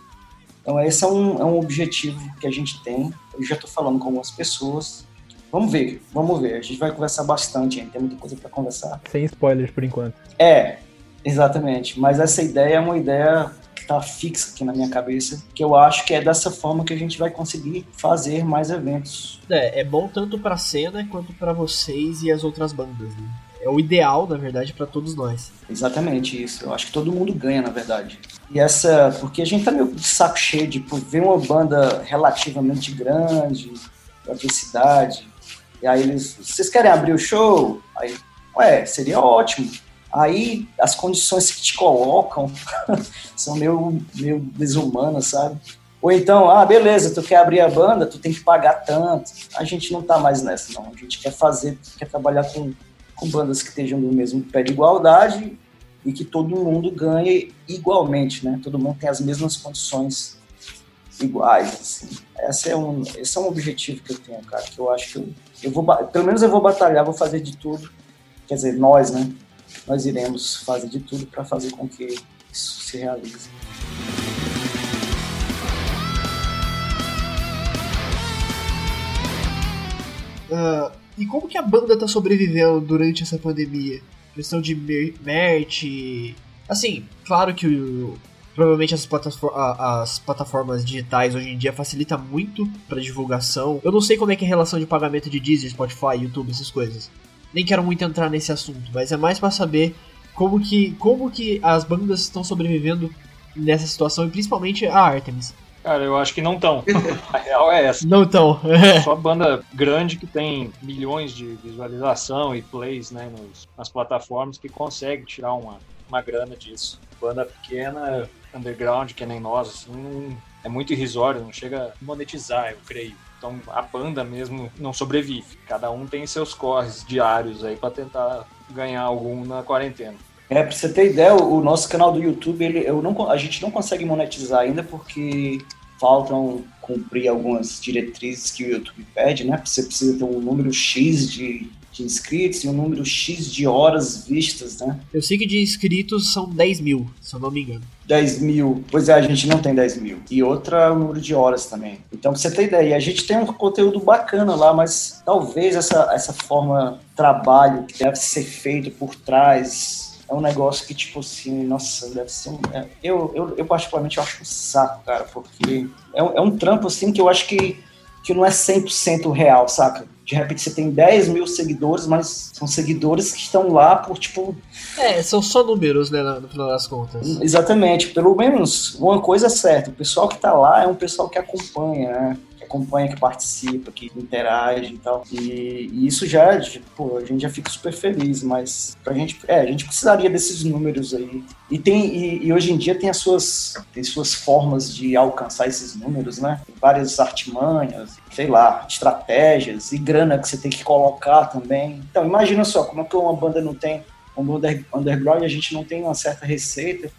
Então esse é um, é um objetivo que a gente tem. Eu já estou falando com algumas pessoas. Vamos ver, vamos ver. A gente vai conversar bastante, ainda tem muita coisa para conversar. Sem spoilers por enquanto. É, exatamente. Mas essa ideia é uma ideia está fixa aqui na minha cabeça, que eu acho que é dessa forma que a gente vai conseguir fazer mais eventos. É, é bom tanto pra cena quanto pra vocês e as outras bandas, né? É o ideal, na verdade, pra todos nós. Exatamente isso. Eu acho que todo mundo ganha, na verdade. E essa, porque a gente tá meio de saco cheio de pô, ver uma banda relativamente grande, da cidade, e aí eles, vocês querem abrir o show? Aí, ué, seria ótimo. Aí as condições que te colocam (laughs) são meio, meio desumanas, sabe? Ou então, ah, beleza, tu quer abrir a banda, tu tem que pagar tanto. A gente não tá mais nessa, não. A gente quer fazer, quer trabalhar com, com bandas que estejam no mesmo pé de igualdade e que todo mundo ganhe igualmente, né? Todo mundo tem as mesmas condições iguais, assim. Esse é um, esse é um objetivo que eu tenho, cara, que eu acho que eu, eu vou, pelo menos eu vou batalhar, vou fazer de tudo. Quer dizer, nós, né? Nós iremos fazer de tudo para fazer com que isso se realize. Ah, e como que a banda tá sobrevivendo durante essa pandemia? Questão de mer- merch. Assim, claro que o- provavelmente as, platafor- a- as plataformas digitais hoje em dia facilita muito pra divulgação. Eu não sei como é que é a relação de pagamento de Deezer, Spotify, YouTube, essas coisas. Nem quero muito entrar nesse assunto, mas é mais pra saber como que, como que as bandas estão sobrevivendo nessa situação e principalmente a Artemis. Cara, eu acho que não tão. (laughs) A real é essa. Não tão. (laughs) Só banda grande que tem milhões de visualização e plays né, nos- nas plataformas que consegue tirar uma, uma grana disso. Banda pequena underground, que nem nós, assim, é muito irrisório, não chega a monetizar, eu creio. Então a banda mesmo não sobrevive. Cada um tem seus corres diários aí pra tentar ganhar algum na quarentena. É, pra você ter ideia, o nosso canal do YouTube, ele, eu não, a gente não consegue monetizar ainda porque faltam cumprir algumas diretrizes que o YouTube pede, né? Você precisa ter um número X de, de inscritos e um número X de horas vistas, né? Eu sei que de inscritos são 10 mil, se eu não me engano. 10 mil. Pois é, a gente não tem 10 mil. E outra é o número de horas também. Então, pra você ter ideia, a gente tem um conteúdo bacana lá, mas talvez essa, essa forma de trabalho que deve ser feito por trás é um negócio que, tipo assim, nossa, deve ser um. é, eu, eu, eu, particularmente, acho um saco, cara, porque é um, é um trampo, assim, que eu acho que, que não é 100% real, saca? De repente você tem 10 mil seguidores, mas são seguidores que estão lá por, tipo, É, são só números, né, no final das contas. Exatamente, pelo menos uma coisa é certa, o pessoal que tá lá é um pessoal que acompanha, né? Acompanha, que participa, que interage e tal. E, e isso já, pô, a gente já fica super feliz, mas pra gente, é, a gente precisaria desses números aí. E tem, e, e hoje em dia tem as suas, tem suas formas de alcançar esses números, né? Várias artimanhas, sei lá, estratégias e grana que você tem que colocar também. Então, imagina só, como é que uma banda não tem como under- underground a gente não tem uma certa receita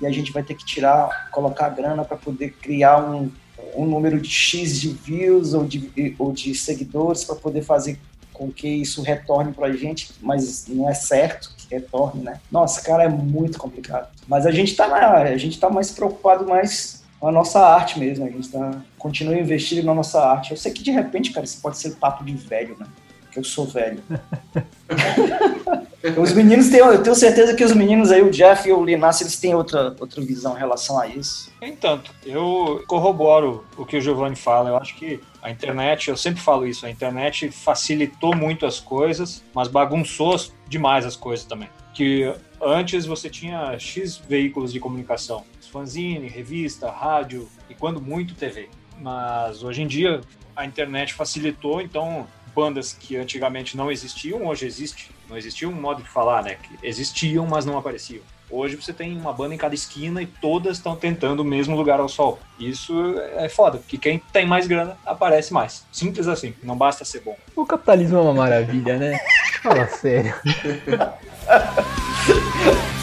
e a gente vai ter que tirar, colocar grana para poder criar um, um número de X de views ou de, ou de seguidores para poder fazer com que isso retorne para a gente, mas não é certo que retorne, né? Nossa, cara, é muito complicado. Mas a gente tá na, a gente tá mais preocupado mais com a nossa arte mesmo, a gente tá, continua investindo na nossa arte. Eu sei que de repente, cara, isso pode ser papo de velho, né? Porque eu sou velho. (laughs) Os meninos têm, eu tenho certeza que os meninos aí, o Jeff e o Linassi, eles têm outra, outra visão em relação a isso. Entanto, eu corroboro o que o Giovanni fala. Eu acho que a internet, eu sempre falo isso, a internet facilitou muito as coisas, mas bagunçou demais as coisas também. Que antes você tinha X veículos de comunicação, fanzine, revista, rádio e quando muito TV. Mas hoje em dia a internet facilitou, então bandas que antigamente não existiam, hoje existe. Não existia um modo de falar, né? Que existiam, mas não apareciam. Hoje você tem uma banda em cada esquina e todas estão tentando o mesmo lugar ao sol. Isso é foda, porque quem tem mais grana aparece mais. Simples assim, não basta ser bom. O capitalismo é uma maravilha, né? Fala sério. (laughs)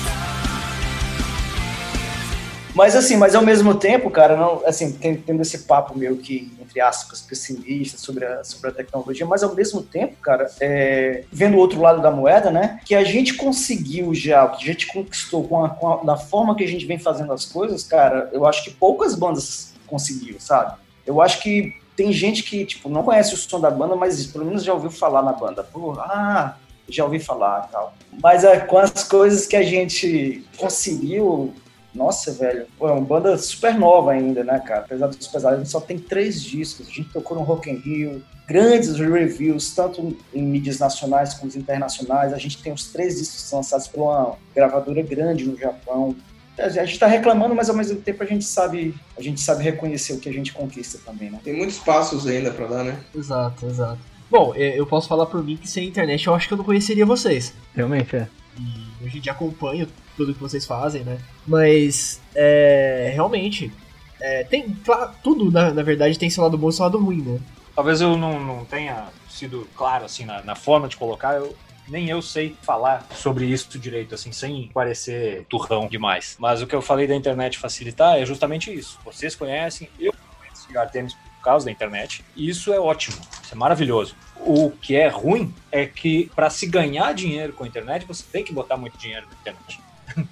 Mas assim, mas ao mesmo tempo, cara, não, assim, tendo esse papo meio que, entre aspas, pessimista sobre a, sobre a tecnologia, mas ao mesmo tempo, cara, é, vendo o outro lado da moeda, né, que a gente conseguiu já, que a gente conquistou com a, com a- da forma que a gente vem fazendo as coisas, cara, eu acho que poucas bandas conseguiram, sabe? Eu acho que tem gente que, tipo, não conhece o som da banda, mas pelo menos já ouviu falar na banda. Pô, ah, já ouvi falar tal. Mas é, com as coisas que a gente conseguiu, nossa, velho, pô, é uma banda super nova ainda, né, cara? Apesar dos pesados, a gente só tem três discos. A gente tocou no Rock in Rio, grandes reviews, tanto em mídias nacionais como internacionais. A gente tem os três discos lançados por uma gravadora grande no Japão. A gente tá reclamando, mas ao mesmo tempo a gente sabe, a gente sabe reconhecer o que a gente conquista também, né? Tem muitos passos ainda pra dar, né? Exato, exato. Bom, é, eu posso falar por mim que sem internet eu acho que eu não conheceria vocês. Realmente é. E a gente acompanha tudo que vocês fazem, né? Mas, é, realmente, é, tem, claro, tudo na, na verdade tem seu lado bom e seu lado ruim, né? Talvez eu não, não tenha sido claro assim na, na forma de colocar, eu, nem eu sei falar sobre isso direito, assim, sem parecer turrão demais. Mas o que eu falei da internet facilitar é justamente isso. Vocês conhecem, eu conheço Cigar Tênis por causa da internet, e isso é ótimo, isso é maravilhoso. O que é ruim é que para se ganhar dinheiro com a internet, você tem que botar muito dinheiro na internet.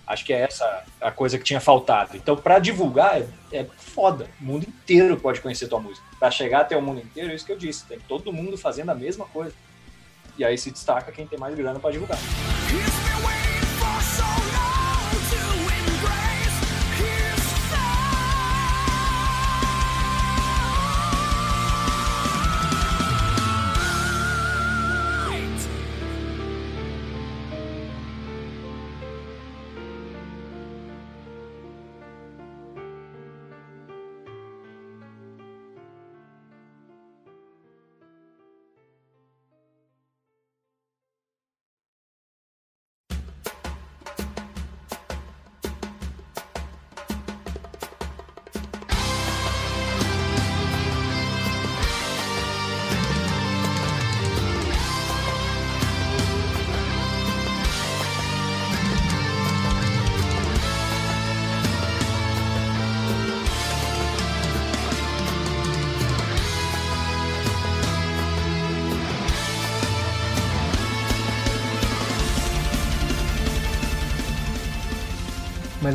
Acho que é essa a coisa que tinha faltado. Então, para divulgar, é, é foda. O mundo inteiro pode conhecer tua música. Para chegar até o mundo inteiro, é isso que eu disse. Tem todo mundo fazendo a mesma coisa. E aí se destaca quem tem mais grana para divulgar.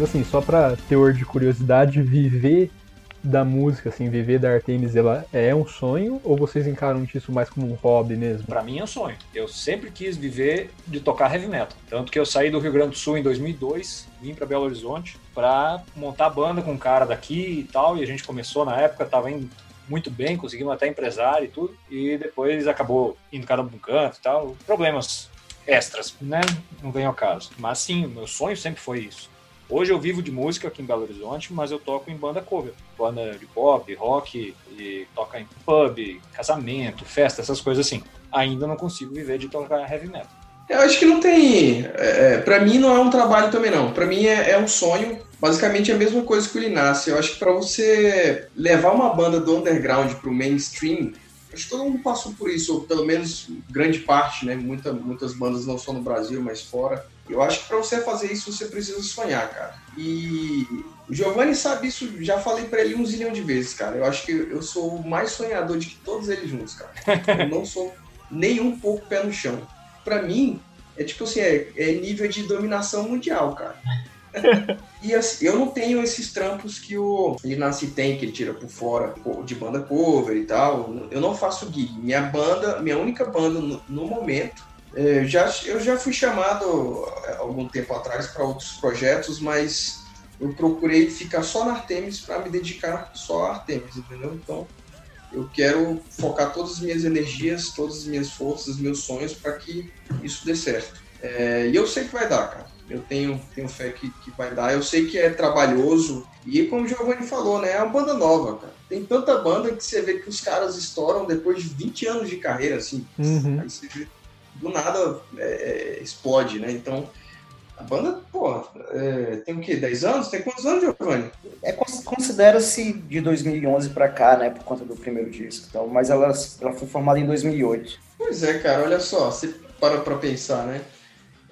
Assim, só pra teor de curiosidade, viver da música, assim, viver da Artemis, ela é um sonho ou vocês encaram isso mais como um hobby mesmo? Pra mim é um sonho. Eu sempre quis viver de tocar heavy metal. Tanto que eu saí do Rio Grande do Sul em 2002, vim pra Belo Horizonte pra montar banda com um cara daqui e tal. E a gente começou na época, tava indo muito bem, conseguimos até empresário e tudo. E depois acabou indo cada um um canto e tal. Problemas extras, né? Não vem ao caso. Mas sim, meu sonho sempre foi isso. Hoje eu vivo de música aqui em Belo Horizonte, mas eu toco em banda cover. Banda de pop, rock, e toca em pub, casamento, festa, essas coisas assim. Ainda não consigo viver de tocar heavy metal. Eu acho que não tem. É, para mim não é um trabalho também, não. Para mim é, é, um sonho. Basicamente é a mesma coisa que o Linassi. Eu acho que para você levar uma banda do underground pro mainstream, acho que todo mundo passou por isso, ou pelo menos grande parte, né? Muita, muitas bandas não só no Brasil, mas fora. Eu acho que para você fazer isso, você precisa sonhar, cara. E o Giovanni sabe isso, já falei para ele um zilhão de vezes, cara. Eu acho que eu sou o mais sonhador de que todos eles juntos, cara. (laughs) Eu não sou nem um pouco pé no chão. Para mim, é tipo assim, é, é nível de dominação mundial, cara. (laughs) e assim, eu não tenho esses trampos que o Linassi tem, que ele tira por fora de banda cover e tal. Eu não faço gig. Minha banda, minha única banda no, no momento, é, já, eu já fui chamado é, algum tempo atrás para outros projetos, mas eu procurei ficar só na Artemis para me dedicar só a Artemis, entendeu? Então eu quero focar todas as minhas energias, todas as minhas forças, meus sonhos para que isso dê certo. É, e eu sei que vai dar, cara. Eu tenho, tenho fé que, que vai dar. Eu sei que é trabalhoso. E como o Giovanni falou, né? É uma banda nova, cara. Tem tanta banda que você vê que os caras estouram depois de 20 anos de carreira, assim. Uhum. Aí você vê, do nada é, é, explode, né? Então, a banda, pô, é, tem o quê? 10 anos? Tem quantos anos, Giovanni? É, considera-se de 2011 para cá, né? Por conta do primeiro disco. Então, mas ela, ela foi formada em 2008. Pois é, cara. Olha só. Você para pra pensar, né?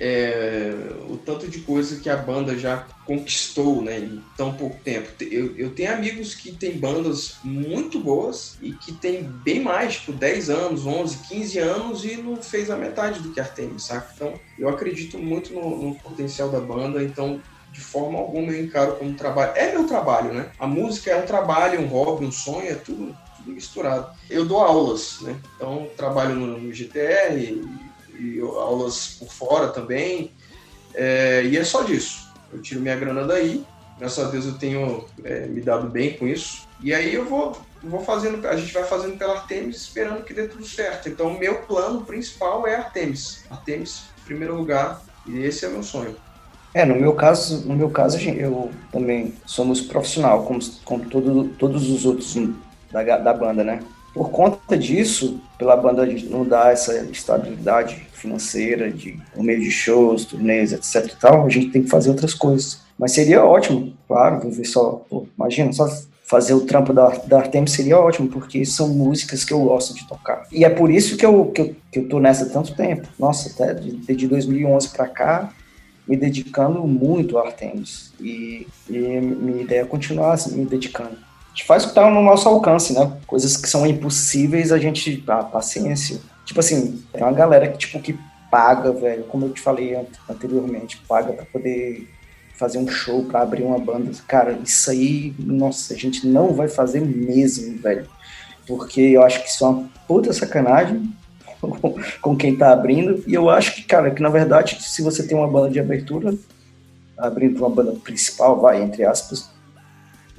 É, o tanto de coisa que a banda já conquistou né, em tão pouco tempo. Eu, eu tenho amigos que têm bandas muito boas e que tem bem mais, tipo 10 anos, 11, 15 anos e não fez a metade do que Artemis, saca? Então eu acredito muito no, no potencial da banda, então de forma alguma eu encaro como trabalho. É meu trabalho, né? A música é um trabalho, um hobby, um sonho, é tudo, tudo misturado. Eu dou aulas, né? Então trabalho no, no GTR, e aulas por fora também. É, e é só disso. Eu tiro minha grana daí. Graças a Deus eu tenho é, me dado bem com isso. E aí eu vou, vou fazendo, a gente vai fazendo pela Artemis esperando que dê tudo certo. Então o meu plano principal é Artemis. Artemis, em primeiro lugar. E esse é meu sonho. É, no meu caso, no meu caso eu também somos profissional, como, como todo, todos os outros da, da banda, né? Por conta disso, pela banda não dar essa estabilidade financeira de um meio de shows, turnês, etc e tal, a gente tem que fazer outras coisas. Mas seria ótimo, claro, viver só, pô, imagina, só fazer o trampo da, da Artemis seria ótimo, porque são músicas que eu gosto de tocar. E é por isso que eu, que eu, que eu tô nessa tanto tempo. Nossa, até de, de 2011 para cá, me dedicando muito a Artemis. E, e minha ideia é continuar assim, me dedicando a gente faz o que tá no nosso alcance, né? Coisas que são impossíveis, a gente. Ah, paciência. Tipo assim, tem uma galera que, tipo, que paga, velho, como eu te falei anteriormente, paga para poder fazer um show, para abrir uma banda. Cara, isso aí, nossa, a gente não vai fazer mesmo, velho. Porque eu acho que isso é uma puta sacanagem (laughs) com quem tá abrindo. E eu acho que, cara, que na verdade, se você tem uma banda de abertura, abrindo uma banda principal, vai, entre aspas,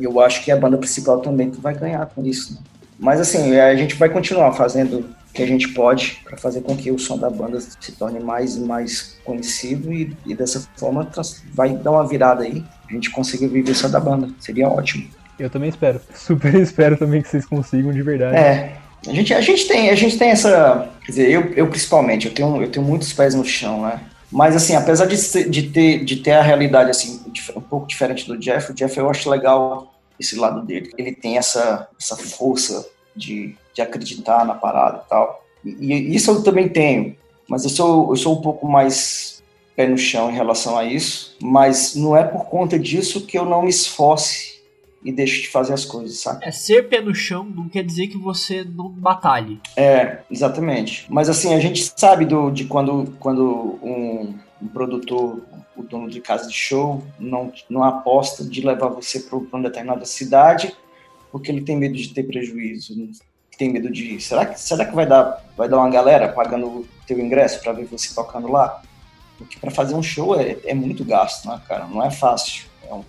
eu acho que a banda principal também vai ganhar com isso. Né? Mas assim, a gente vai continuar fazendo o que a gente pode para fazer com que o som da banda se torne mais e mais conhecido e, e dessa forma vai dar uma virada aí. A gente consiga viver só da banda. Seria ótimo. Eu também espero. (laughs) Super espero também que vocês consigam de verdade. É. A gente, a gente tem, a gente tem essa, quer dizer, eu, eu principalmente, eu tenho, eu tenho muitos pés no chão, né? Mas assim, apesar de, de, ter, de ter a realidade assim um pouco diferente do Jeff, o Jeff eu acho legal esse lado dele. Ele tem essa, essa força de, de acreditar na parada e tal. E, e isso eu também tenho, mas eu sou, eu sou um pouco mais pé no chão em relação a isso, mas não é por conta disso que eu não me esforce e deixo de fazer as coisas, sabe? É ser pé no chão não quer dizer que você não batalhe. É, exatamente. Mas assim, a gente sabe do, de quando, quando um, um produtor o dono de casa de show não, não aposta de levar você para uma determinada cidade porque ele tem medo de ter prejuízo, tem medo de será que será que vai dar vai dar uma galera pagando o teu ingresso para ver você tocando lá? Porque para fazer um show é, é muito gasto, né, cara? Não é fácil, é um,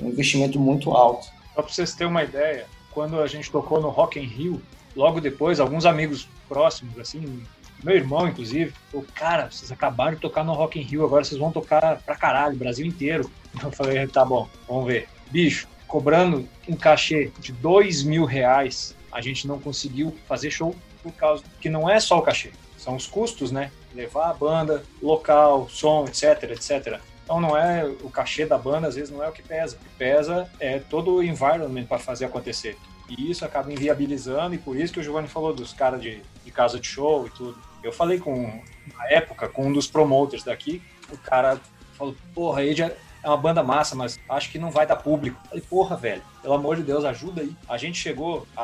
um investimento muito alto. Só para vocês terem uma ideia, quando a gente tocou no Rock in Rio, logo depois, alguns amigos próximos, assim, meu irmão, inclusive, falou, cara, vocês acabaram de tocar no Rock in Rio, agora vocês vão tocar pra caralho, Brasil inteiro. (laughs) Eu falei, tá bom, vamos ver. Bicho, cobrando um cachê de dois mil reais, a gente não conseguiu fazer show por causa que não é só o cachê, são os custos, né? Levar a banda, local, som, etc, etc. Então não é o cachê da banda, às vezes não é o que pesa. O que pesa é todo o environment para fazer acontecer. E isso acaba inviabilizando, e por isso que o Giovanni falou dos caras de, de casa de show e tudo. Eu falei com, na época, com um dos promoters daqui, o cara falou, porra, aí já é uma banda massa, mas acho que não vai dar público. Eu falei, porra, velho, pelo amor de Deus, ajuda aí. A gente chegou a,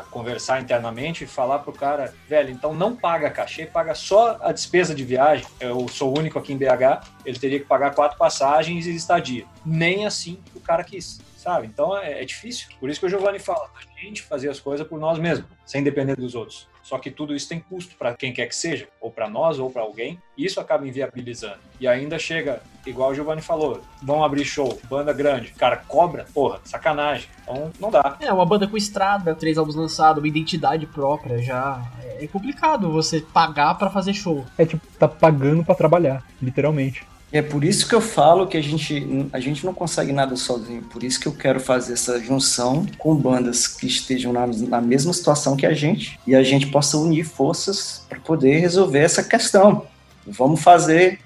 a, conversar internamente e falar pro cara, velho, então não paga cachê, paga só a despesa de viagem. Eu sou o único aqui em BH, ele teria que pagar quatro passagens e estadia. Nem assim o cara quis sabe? Então é, é, difícil. Por isso que o Giovanni fala, a gente fazer as coisas por nós mesmos, sem depender dos outros. Só que tudo isso tem custo para quem quer que seja, ou para nós, ou para alguém. E isso acaba inviabilizando. E ainda chega, igual o Giovanni falou, vão abrir show, banda grande, cara, cobra, porra, sacanagem. Então não dá. É, uma banda com estrada, três álbuns lançados, uma identidade própria já. É complicado você pagar para fazer show. É tipo, tá pagando para trabalhar, literalmente. É por isso que eu falo que a gente, a gente não consegue nada sozinho. Por isso que eu quero fazer essa junção com bandas que estejam na, na mesma situação que a gente e a gente possa unir forças para poder resolver essa questão. Vamos fazer,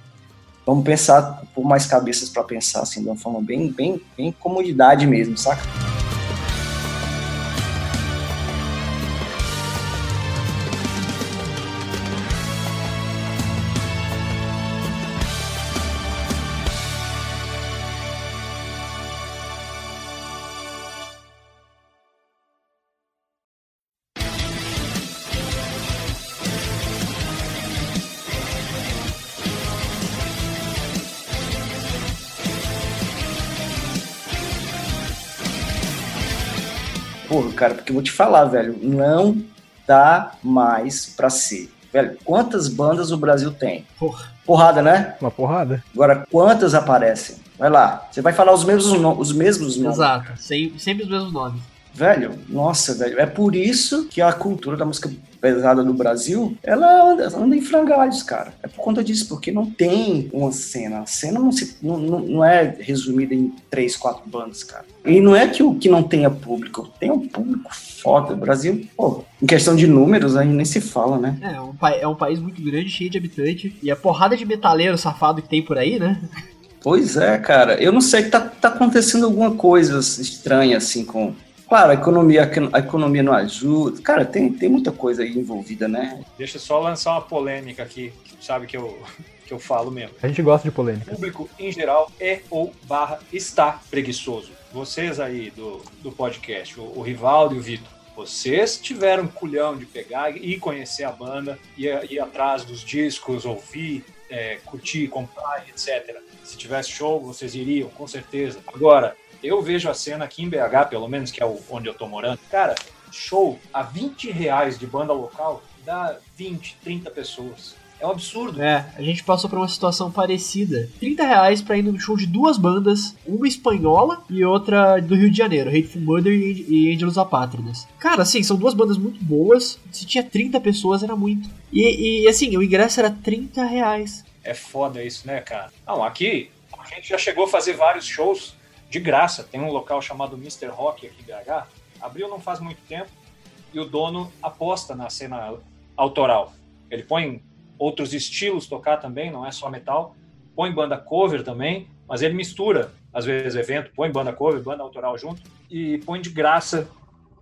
vamos pensar, por mais cabeças para pensar assim, de uma forma bem, bem, bem comodidade mesmo, saca? Cara, porque eu vou te falar, velho, não dá mais pra ser. Velho, quantas bandas o Brasil tem? Porra. Porrada, né? Uma porrada. Agora, quantas aparecem? Vai lá. Você vai falar os mesmos, no- os mesmos nomes. Exato. Sem- sempre os mesmos nomes. Velho, nossa, velho. É por isso que a cultura da música pesada do Brasil, ela anda, anda em frangalhos, cara. É por conta disso, porque não tem uma cena. A cena não, se, não, não, é resumida em três, quatro bandas, cara. E não é que o que não tenha público, tem um público foda. O Brasil, pô, em questão de números, aí nem se fala, né? É, um, é um país muito grande, cheio de habitante. E a porrada de metaleiro safado que tem por aí, né? Pois é, cara. Eu não sei, tá, tá acontecendo alguma coisa estranha, assim, com. Claro, a economia, a economia não ajuda. Cara, tem, tem muita coisa aí envolvida, né? Deixa eu só lançar uma polêmica aqui, que sabe que eu, (laughs) que eu falo mesmo. A gente gosta de O polêmica. público, em geral, é ou barra está preguiçoso. Vocês aí do, do podcast, o, o Rivaldo e o Vitor, vocês tiveram culhão de pegar e conhecer a banda, ir, ir atrás dos discos, ouvir, é, curtir, comprar, etc. Se tivesse show, vocês iriam, com certeza. Agora, eu vejo a cena aqui em BH, pelo menos, que é onde eu tô morando. Cara, show a 20 reais de banda local dá 20, 30 pessoas. É um absurdo. É, a gente passou por uma situação parecida. 30 reais pra ir no show de duas bandas, uma espanhola e outra do Rio de Janeiro, Hateful Murder e e Angels Apátridas. Cara, assim, são duas bandas muito boas. Se tinha 30 pessoas, era muito. E, e, assim, o ingresso era 30 reais. É foda isso, né, cara? Não, aqui a gente já chegou a fazer vários shows de graça. Tem um local chamado Mr. Rock aqui em BH. Abriu não faz muito tempo e o dono aposta na cena autoral. Ele põe outros estilos tocar também, não é só metal. Põe banda cover também, mas ele mistura, às vezes, evento, põe banda cover, banda autoral junto e põe de graça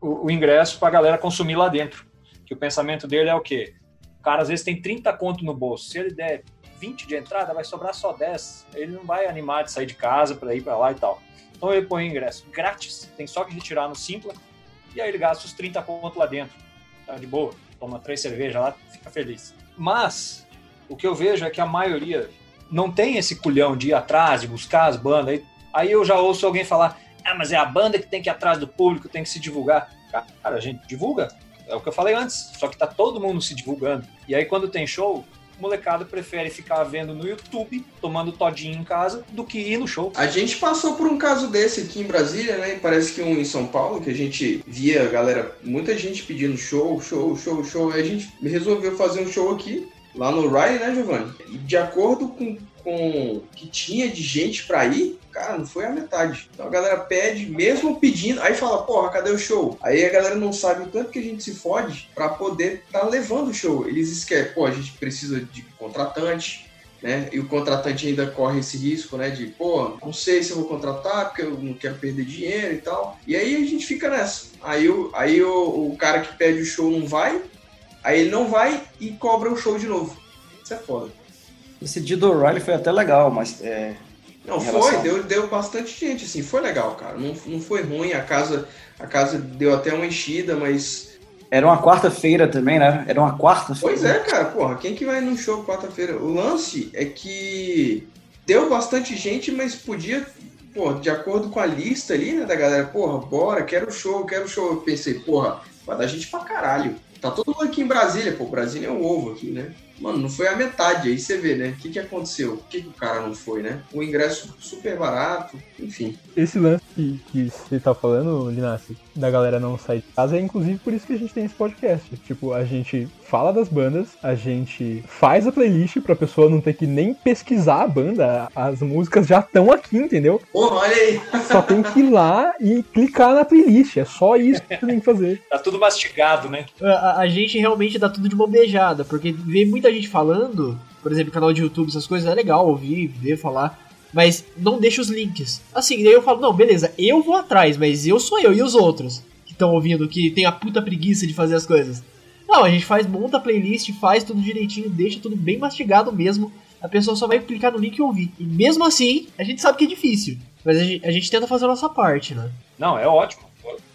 o, o ingresso para a galera consumir lá dentro. Que o pensamento dele é o quê? O cara às vezes tem 30 conto no bolso. Se ele der 20 de entrada, vai sobrar só 10. Ele não vai animar de sair de casa para ir para lá e tal. Então ele põe o ingresso grátis, tem só que retirar no Simpla, e aí ele gasta os 30 conto lá dentro. Tá de boa, toma três cervejas lá, fica feliz. Mas o que eu vejo é que a maioria não tem esse culhão de ir atrás, de buscar as bandas. Aí, aí eu já ouço alguém falar: ah, mas é a banda que tem que ir atrás do público, tem que se divulgar. Cara, a gente divulga. É o que eu falei antes, só que tá todo mundo se divulgando. E aí quando tem show, molecada prefere ficar vendo no YouTube, tomando todinho em casa, do que ir no show. A gente passou por um caso desse aqui em Brasília, né? Parece que um em São Paulo, que a gente via, galera, muita gente pedindo show, show, show, show. Aí a gente resolveu fazer um show aqui, lá no Rai, né, Giovanni? E de acordo com, com o que tinha de gente pra ir, cara, não foi a metade. Então a galera pede, mesmo pedindo, aí fala, porra, cadê o show? Aí a galera não sabe o tanto que a gente se fode pra poder tá levando o show. Eles esquecem, pô, a gente precisa de contratante, né? E o contratante ainda corre esse risco, né? De, pô, não sei se eu vou contratar, porque eu não quero perder dinheiro e tal. E aí a gente fica nessa. Aí, o, aí o, o cara que pede o show não vai, aí ele não vai e cobra o show de novo. Isso é foda. Esse dia do O'Reilly foi até legal, mas é, Não, foi, deu, deu bastante gente, assim, foi legal, cara. Não, não foi ruim, a casa, a casa deu até uma enchida, mas. era uma quarta-feira também, né? Era uma quarta-feira. Pois é, cara, porra, quem que vai num show quarta-feira? O lance é que deu bastante gente, mas podia, pô, de acordo com a lista ali, né, da galera, porra, bora, quero show, quero show. Eu pensei, porra, vai dar gente pra caralho. Tá todo mundo aqui em Brasília, pô, Brasília é um ovo aqui, né? Mano, não foi a metade, aí você vê, né? O que, que aconteceu? Por que, que o cara não foi, né? O ingresso super barato, enfim. Esse lance que, que você tá falando, Linassi, da galera não sair de casa, é inclusive por isso que a gente tem esse podcast. Tipo, a gente fala das bandas, a gente faz a playlist pra pessoa não ter que nem pesquisar a banda. As músicas já estão aqui, entendeu? Porra, olha aí! Só tem que ir lá e clicar na playlist. É só isso que você tem que fazer. Tá tudo mastigado, né? A, a- a gente realmente dá tudo de mão beijada, porque vê muita gente falando, por exemplo, canal de YouTube, essas coisas, é legal ouvir, ver, falar, mas não deixa os links. Assim, daí eu falo, não, beleza, eu vou atrás, mas eu sou eu, e os outros que estão ouvindo, que tem a puta preguiça de fazer as coisas? Não, a gente faz, monta a playlist, faz tudo direitinho, deixa tudo bem mastigado mesmo, a pessoa só vai clicar no link e ouvir. E mesmo assim, a gente sabe que é difícil, mas a gente, a gente tenta fazer a nossa parte, né? Não, é ótimo.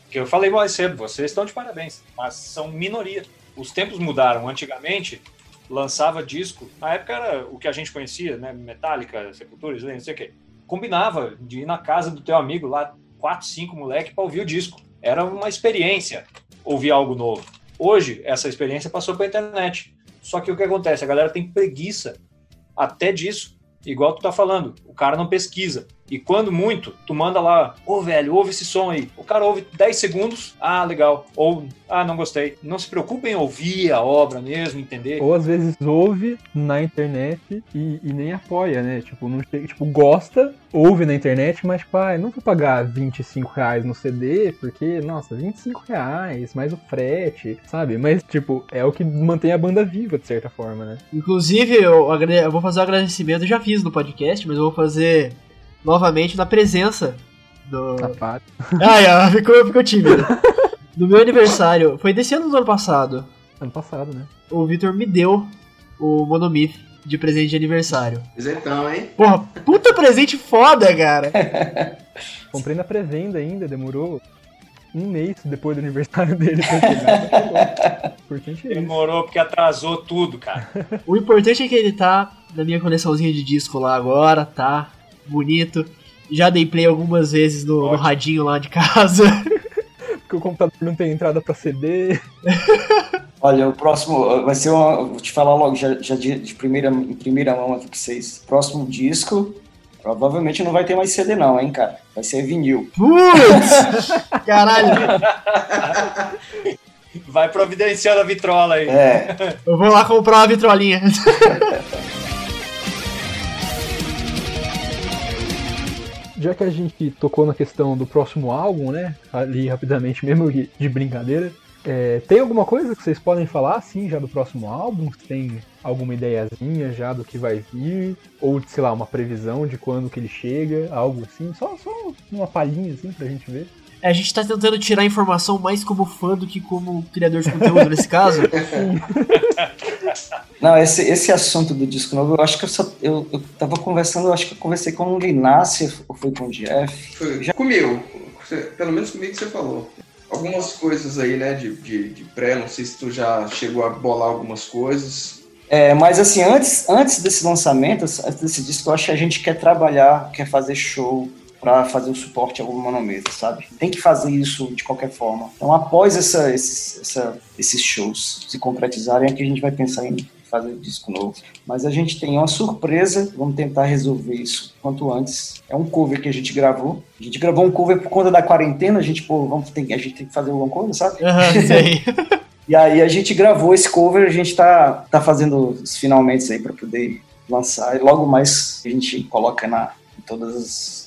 Que eu falei mais cedo, vocês estão de parabéns, mas são minoria. Os tempos mudaram. Antigamente, lançava disco. Na época era o que a gente conhecia, né? Metallica, Sepultura, não sei o quê. Combinava de ir na casa do teu amigo lá, quatro, cinco moleque, para ouvir o disco. Era uma experiência ouvir algo novo. Hoje, essa experiência passou para internet. Só que o que acontece? A galera tem preguiça até disso. Igual tu tá falando, o cara não pesquisa. E quando muito, tu manda lá, ô velho, ouve esse som aí. O cara ouve 10 segundos, ah, legal. Ou, ah, não gostei. Não se preocupe em ouvir a obra mesmo, entender. Ou às vezes ouve na internet e, e nem apoia, né? Tipo, não chega, tipo, gosta, ouve na internet, mas tipo, ah, eu não vou pagar 25 reais no CD, porque, nossa, 25 reais, mais o frete, sabe? Mas, tipo, é o que mantém a banda viva, de certa forma, né? Inclusive, eu, eu vou fazer um agradecimento, eu já fiz no podcast, mas eu vou fazer novamente na presença do. Safado. (laughs) Ai, ó, ficou, ficou tímido. (laughs) No meu aniversário, foi desse ano do ano passado? Ano passado, né? O Victor me deu o Monomyth de presente de aniversário. Presentão, hein? Porra, puta presente foda, cara. (laughs) Comprei na pré-venda ainda, demorou um mês depois do aniversário dele pra chegar. é isso. Demorou porque atrasou tudo, cara. O importante é que ele tá na minha coleçãozinha de disco lá agora, tá? Bonito. Já dei play algumas vezes no, no radinho lá de casa. (laughs) Porque o computador não tem entrada pra CD. (laughs) Olha, o próximo vai ser uma. Vou te falar logo, já, já de, de primeira, em primeira mão aqui pra vocês. Próximo disco, provavelmente não vai ter mais CD, não, hein, cara? Vai ser vinil. Putz! (laughs) Caralho, Vai providenciando a vitrola aí. É, eu vou lá comprar uma vitrolinha. Já que a gente tocou na questão do próximo álbum, né? Ali rapidamente, mesmo de de brincadeira. é, tem alguma coisa que vocês podem falar, assim, já do próximo álbum? Tem alguma ideiazinha já do que vai vir? Ou, sei lá, uma previsão de quando que ele chega? Algo assim? Só, só uma palhinha, assim, pra gente ver. A gente tá tentando tirar informação mais como fã do que como criador de conteúdo nesse caso. (laughs) Não, esse, esse assunto do disco novo, eu acho que eu só. Eu, eu tava conversando, eu acho que eu conversei com o Linassi, ou foi com o Jeff. Foi, já comigo. Pelo menos comigo que você falou. Algumas coisas aí, né, de, de, de pré, não sei se tu já chegou a bolar algumas coisas. É, mas assim, antes, antes desse lançamento, antes desse disco, eu acho que a gente quer trabalhar, quer fazer show para fazer o suporte ao monometra, sabe? Tem que fazer isso de qualquer forma. Então, após essa, esses, essa, esses shows se concretizarem, é que a gente vai pensar em fazer disco novo. Mas a gente tem uma surpresa, vamos tentar resolver isso quanto antes. É um cover que a gente gravou. A gente gravou um cover por conta da quarentena, a gente, pô, vamos ter, a gente tem que fazer alguma coisa, sabe? Sei. (laughs) E aí a gente gravou esse cover, a gente tá, tá fazendo os finalmente aí para poder lançar. E logo mais a gente coloca na, em todos os,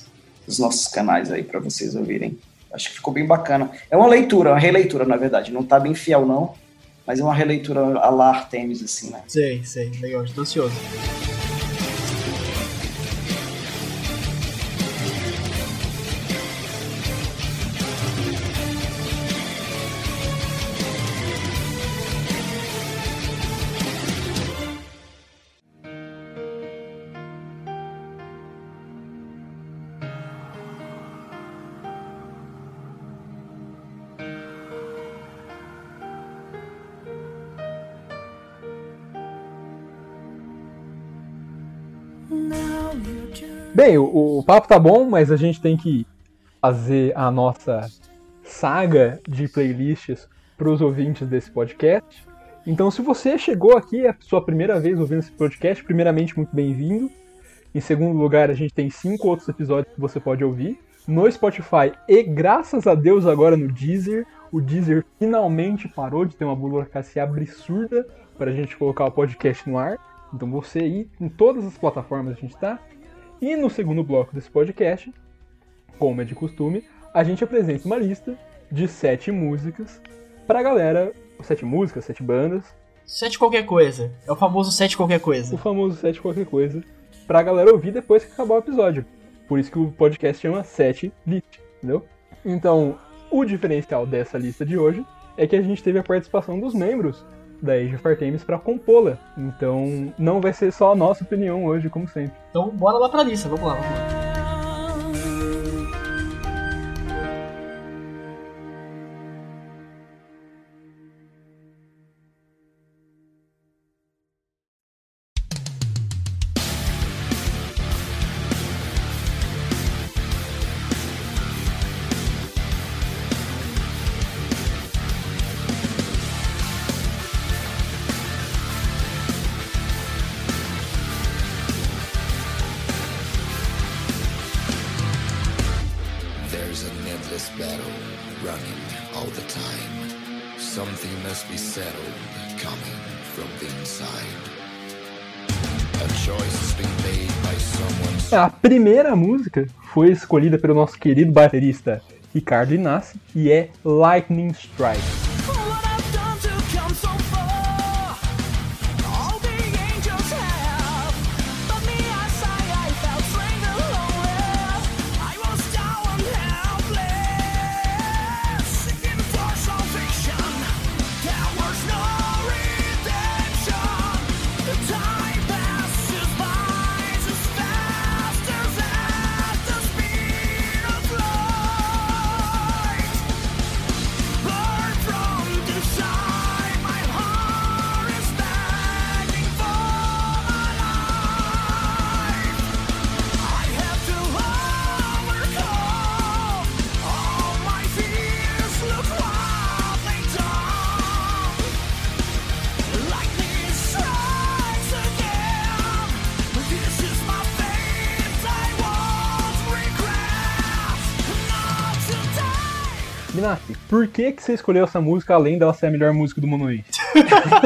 os nossos canais aí para vocês ouvirem. Acho que ficou bem bacana. É uma leitura, uma releitura, na verdade. Não tá bem fiel, não. Mas é uma releitura a la Artemis, assim, né? sei, sei. Legal, estou ansioso. Bem, o, o papo tá bom, mas a gente tem que fazer a nossa saga de playlists para os ouvintes desse podcast. Então, se você chegou aqui, é a sua primeira vez ouvindo esse podcast, primeiramente, muito bem-vindo. Em segundo lugar, a gente tem cinco outros episódios que você pode ouvir no Spotify e, graças a Deus, agora no Deezer. O Deezer finalmente parou de ter uma burocracia absurda para a gente colocar o podcast no ar. Então, você ir em todas as plataformas a gente está. E no segundo bloco desse podcast, como é de costume, a gente apresenta uma lista de sete músicas pra galera. Sete músicas, sete bandas, Sete qualquer coisa. É o famoso sete qualquer coisa. o famoso sete qualquer coisa, pra galera ouvir depois que acabar o episódio. Por isso que o podcast chama Sete List, entendeu? Então, o diferencial dessa lista de hoje é que a gente teve a participação dos membros da Age of Artemis pra compô-la. Então, não vai ser só a nossa opinião hoje, como sempre. Então, bora lá pra lista. Vamos lá, vamos lá. A primeira música foi escolhida pelo nosso querido baterista Ricardo Inácio e é Lightning Strike. Minassi, por que, que você escolheu essa música além dela ser a melhor música do Monoid?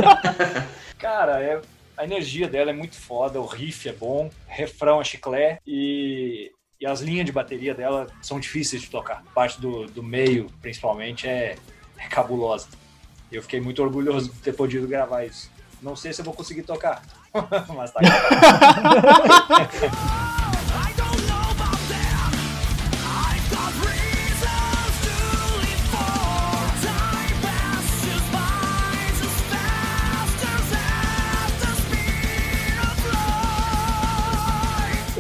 (laughs) Cara, é, a energia dela é muito foda, o riff é bom, refrão é chiclé e, e as linhas de bateria dela são difíceis de tocar. A parte do, do meio, principalmente, é, é cabulosa. Eu fiquei muito orgulhoso de ter podido gravar isso. Não sei se eu vou conseguir tocar, (laughs) mas tá gravado. (laughs)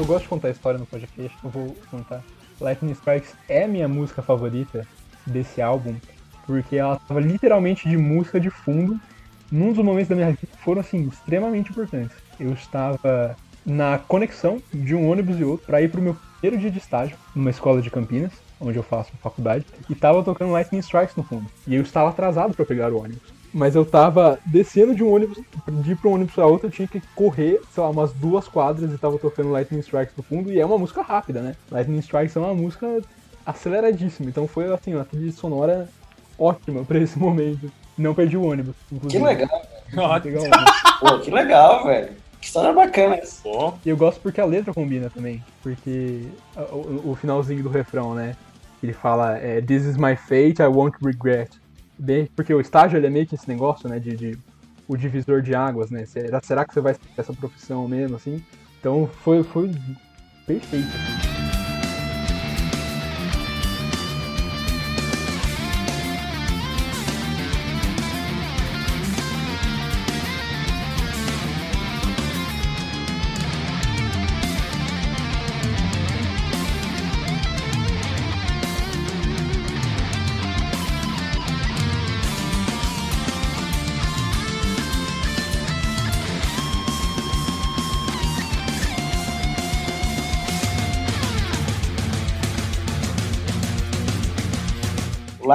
Eu gosto de contar a história no podcast, eu vou contar. Lightning Strikes é minha música favorita desse álbum, porque ela tava literalmente de música de fundo num dos momentos da minha vida que foram assim extremamente importantes. Eu estava na conexão de um ônibus e outro para ir pro meu primeiro dia de estágio numa escola de Campinas, onde eu faço faculdade, e tava tocando Lightning Strikes no fundo. E eu estava atrasado para pegar o ônibus. Mas eu tava descendo de um ônibus, de ir pra um ônibus pra outro, eu tinha que correr, sei lá, umas duas quadras e tava tocando Lightning Strikes no fundo, e é uma música rápida, né? Lightning Strikes é uma música aceleradíssima, então foi assim, uma trilha sonora ótima pra esse (laughs) momento. Não perdi o ônibus. Que inclusive. legal. Consegui pegar o ônibus. Pô, que legal, velho. Que história bacana essa. Bom, E eu gosto porque a letra combina também. Porque o, o- o finalzinho do refrão, né? Ele fala, é, This is my fate, I won't regret. Bem, porque o estágio ele é meio que esse negócio, né? De, de- o divisor de águas, né? Será, será que você vai ter essa profissão mesmo, assim? Então foi, foi perfeito.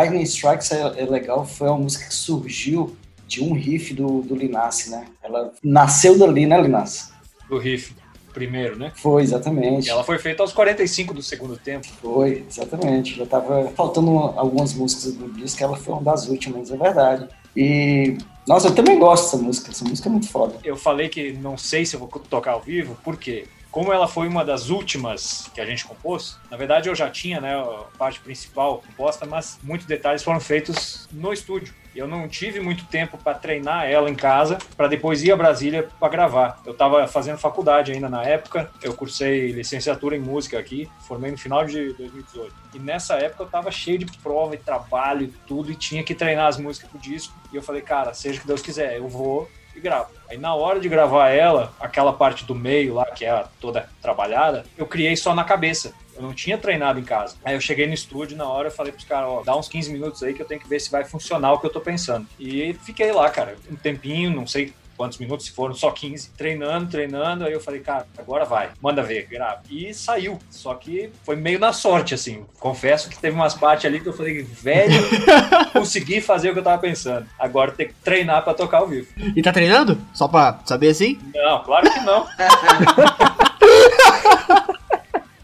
Lightning Strikes é, é legal, foi uma música que surgiu de um riff do, do Linassi, né? Ela nasceu dali, né, Linassi? do riff primeiro, né? Foi, exatamente. E ela foi feita aos 45 do segundo tempo. Foi, exatamente. Já tava faltando algumas músicas do disco, ela foi uma das últimas, é verdade. E, nossa, eu também gosto dessa música, essa música é muito foda. Eu falei que não sei se eu vou tocar ao vivo, porque como ela foi uma das últimas que a gente compôs, na verdade eu já tinha né, a parte principal composta, mas muitos detalhes foram feitos no estúdio. Eu não tive muito tempo para treinar ela em casa, para depois ir a Brasília para gravar. Eu estava fazendo faculdade ainda na época, eu cursei licenciatura em música aqui, formei no final de 2018. E nessa época eu estava cheio de prova e trabalho e tudo, e tinha que treinar as músicas pro disco. E eu falei, cara, seja o que Deus quiser, eu vou e gravo. Aí na hora de gravar ela, aquela parte do meio lá, que é toda trabalhada, eu criei só na cabeça. Eu não tinha treinado em casa. Aí eu cheguei no estúdio na hora, eu falei pros caras, ó, dá uns 15 minutos aí que eu tenho que ver se vai funcionar o que eu tô pensando. E fiquei lá, cara, um tempinho, não sei quantos minutos, se foram só 15, treinando, treinando. Aí eu falei, cara, agora vai, manda ver, grava. E saiu. Só que foi meio na sorte, assim. Confesso que teve umas partes ali que eu falei, velho, (laughs) consegui fazer o que eu tava pensando. Agora tem que treinar pra tocar ao vivo. E tá treinando? Só pra saber assim? Não, claro que não. (laughs)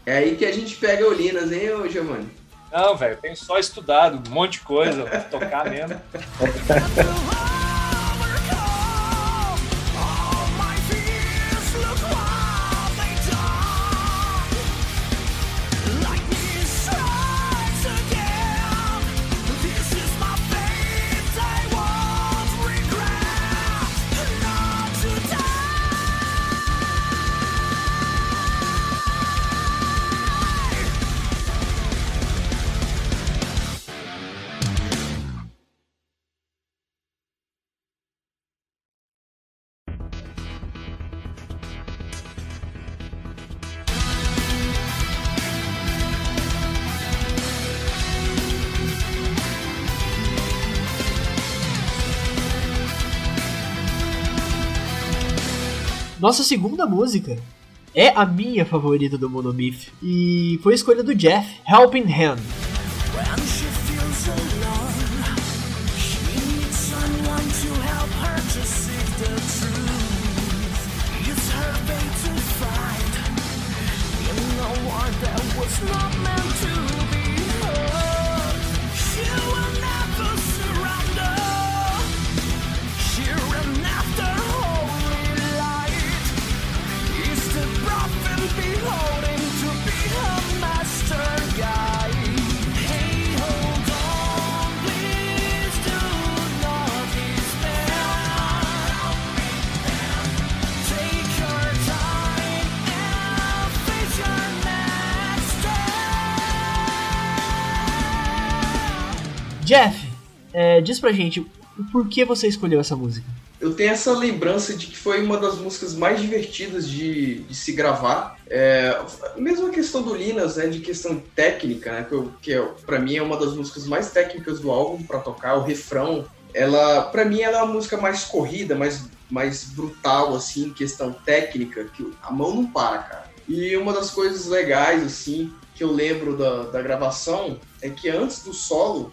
É aí que a gente pega o Linas, hein, ô Giovanni? Não, velho, eu tenho só estudado um monte de coisa, tocar mesmo. (laughs) Nossa segunda música é a minha favorita do Monomyth. E foi escolha do Jeff, Helping Hand. Jeff, é, diz pra gente o porquê você escolheu essa música. Eu tenho essa lembrança de que foi uma das músicas mais divertidas de, de se gravar. É, mesmo a questão do Linas, né, de questão técnica, né, que, que é, pra mim é uma das músicas mais técnicas do álbum pra tocar. O refrão ela, pra mim, ela é uma música mais corrida, mais, mais brutal, assim, questão técnica, que a mão não para, cara. E uma das coisas legais, assim, que eu lembro da, da gravação é que antes do solo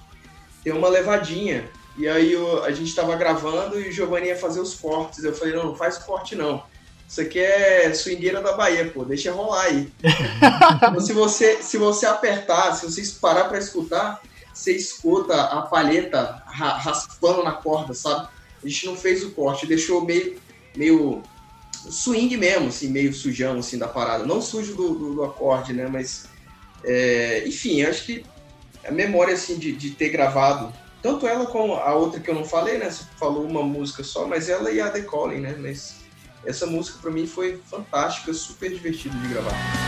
tem uma levadinha. E aí eu- a gente tava gravando e o Giovanni ia fazer os cortes. Eu falei, não, não faz corte não. Isso aqui é swingueira da Bahia, pô, deixa rolar aí. (laughs) Então, se, você, se você apertar, se você parar pra escutar, você escuta a palheta ra- raspando na corda, sabe? A gente não fez o corte, deixou meio, meio swing mesmo, assim, meio sujão, assim, da parada. Não sujo do, do, do acorde, né? Mas, é, enfim, acho que a memória, assim, de, de ter gravado, tanto ela como a outra que eu não falei, né? Você falou uma música só, mas ela e a The Calling, né? Mas essa música pra mim foi fantástica, super divertido de gravar.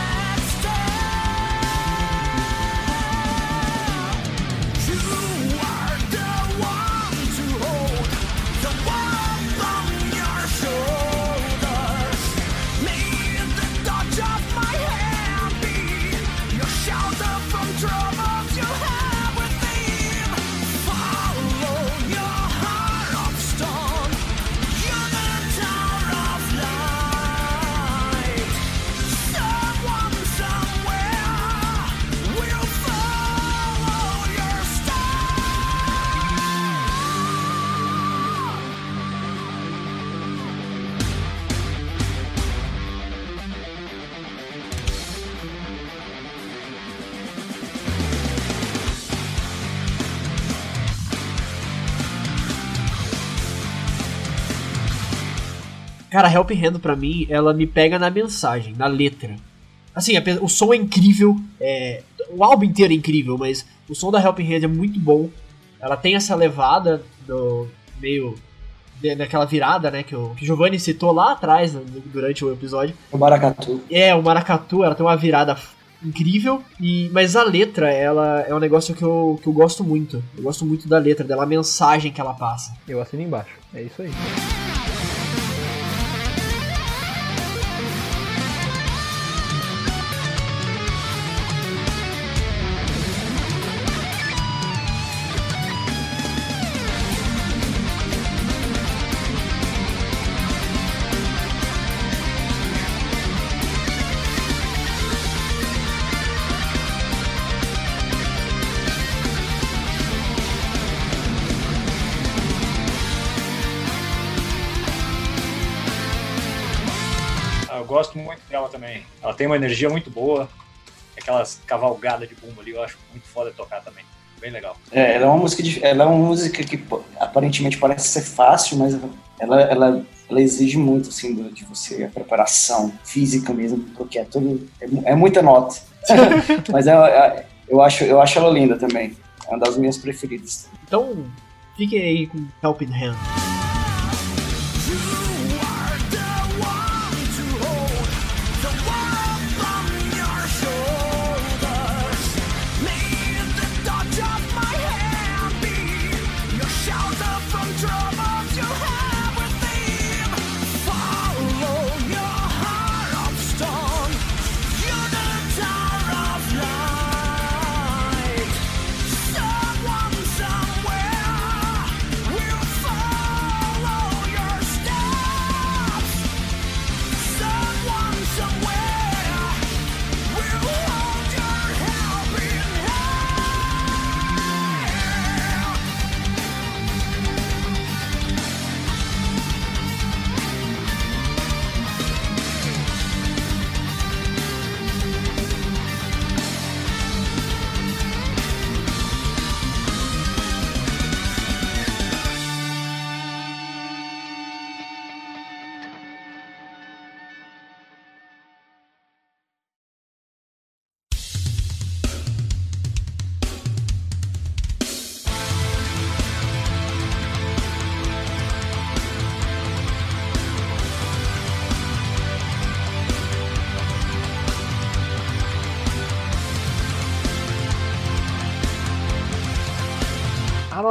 Cara, Helping Hand pra mim, ela me pega na mensagem, na letra. Assim, o som é incrível, é, o álbum inteiro é incrível, mas o som da Helping Hand é muito bom. Ela tem essa levada do meio daquela virada, né, que o, que o Giovanni citou lá atrás, né, durante o episódio. O Maracatu. É, o maracatu, ela tem uma virada incrível, e mas a letra, ela é um negócio que eu, que eu gosto muito. Eu gosto muito da letra, dela, a mensagem que ela passa. Eu assino embaixo. É isso aí. Tem uma energia muito boa. Aquelas cavalgadas de bumbo ali, eu acho muito foda tocar também. Bem legal. É, ela é uma música, de- ela é uma música que pô, aparentemente parece ser fácil, mas ela, ela, ela exige muito assim do- de você a preparação física mesmo, porque é tudo é, é muita nota. (laughs) mas é, é- eu acho eu acho ela linda também. É uma das minhas preferidas. Então, fiquem aí com Helping Hand.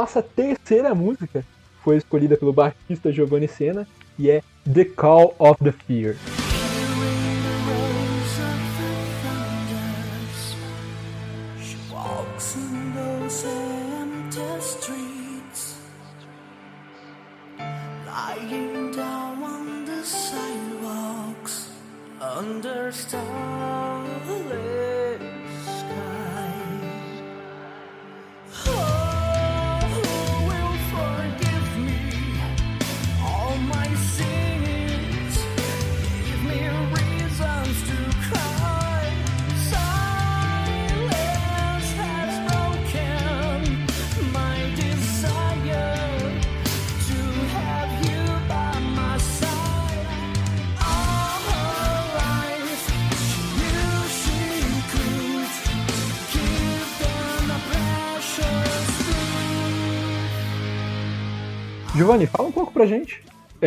Nossa terceira música foi escolhida pelo baixista Giovanni Senna e é The Call of the Fear.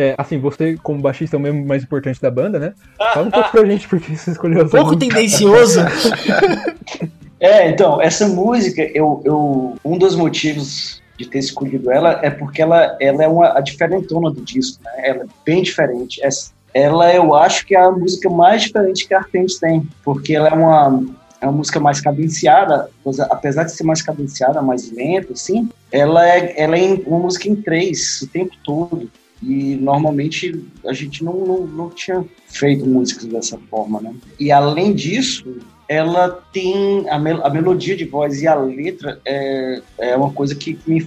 É, assim, você, como baixista, é o membro mais importante da banda, né? Fala um pouco pra gente porque você escolheu essa Pouco música. tendencioso. (laughs) É, então, essa música, eu, eu, um dos motivos de ter escolhido ela é porque ela, ela é uma, a diferentona do disco, né? Ela é bem diferente. Essa- Ela, eu acho que é a música mais diferente que a Artemis tem, porque ela é uma, é uma música mais cadenciada, apesar de ser mais cadenciada, mais lenta, assim, ela é, ela é uma música em três o tempo todo. E normalmente a gente não, não, não tinha feito músicas dessa forma, né? E além disso, ela tem a, mel- a melodia de voz e a letra é, é uma coisa que me,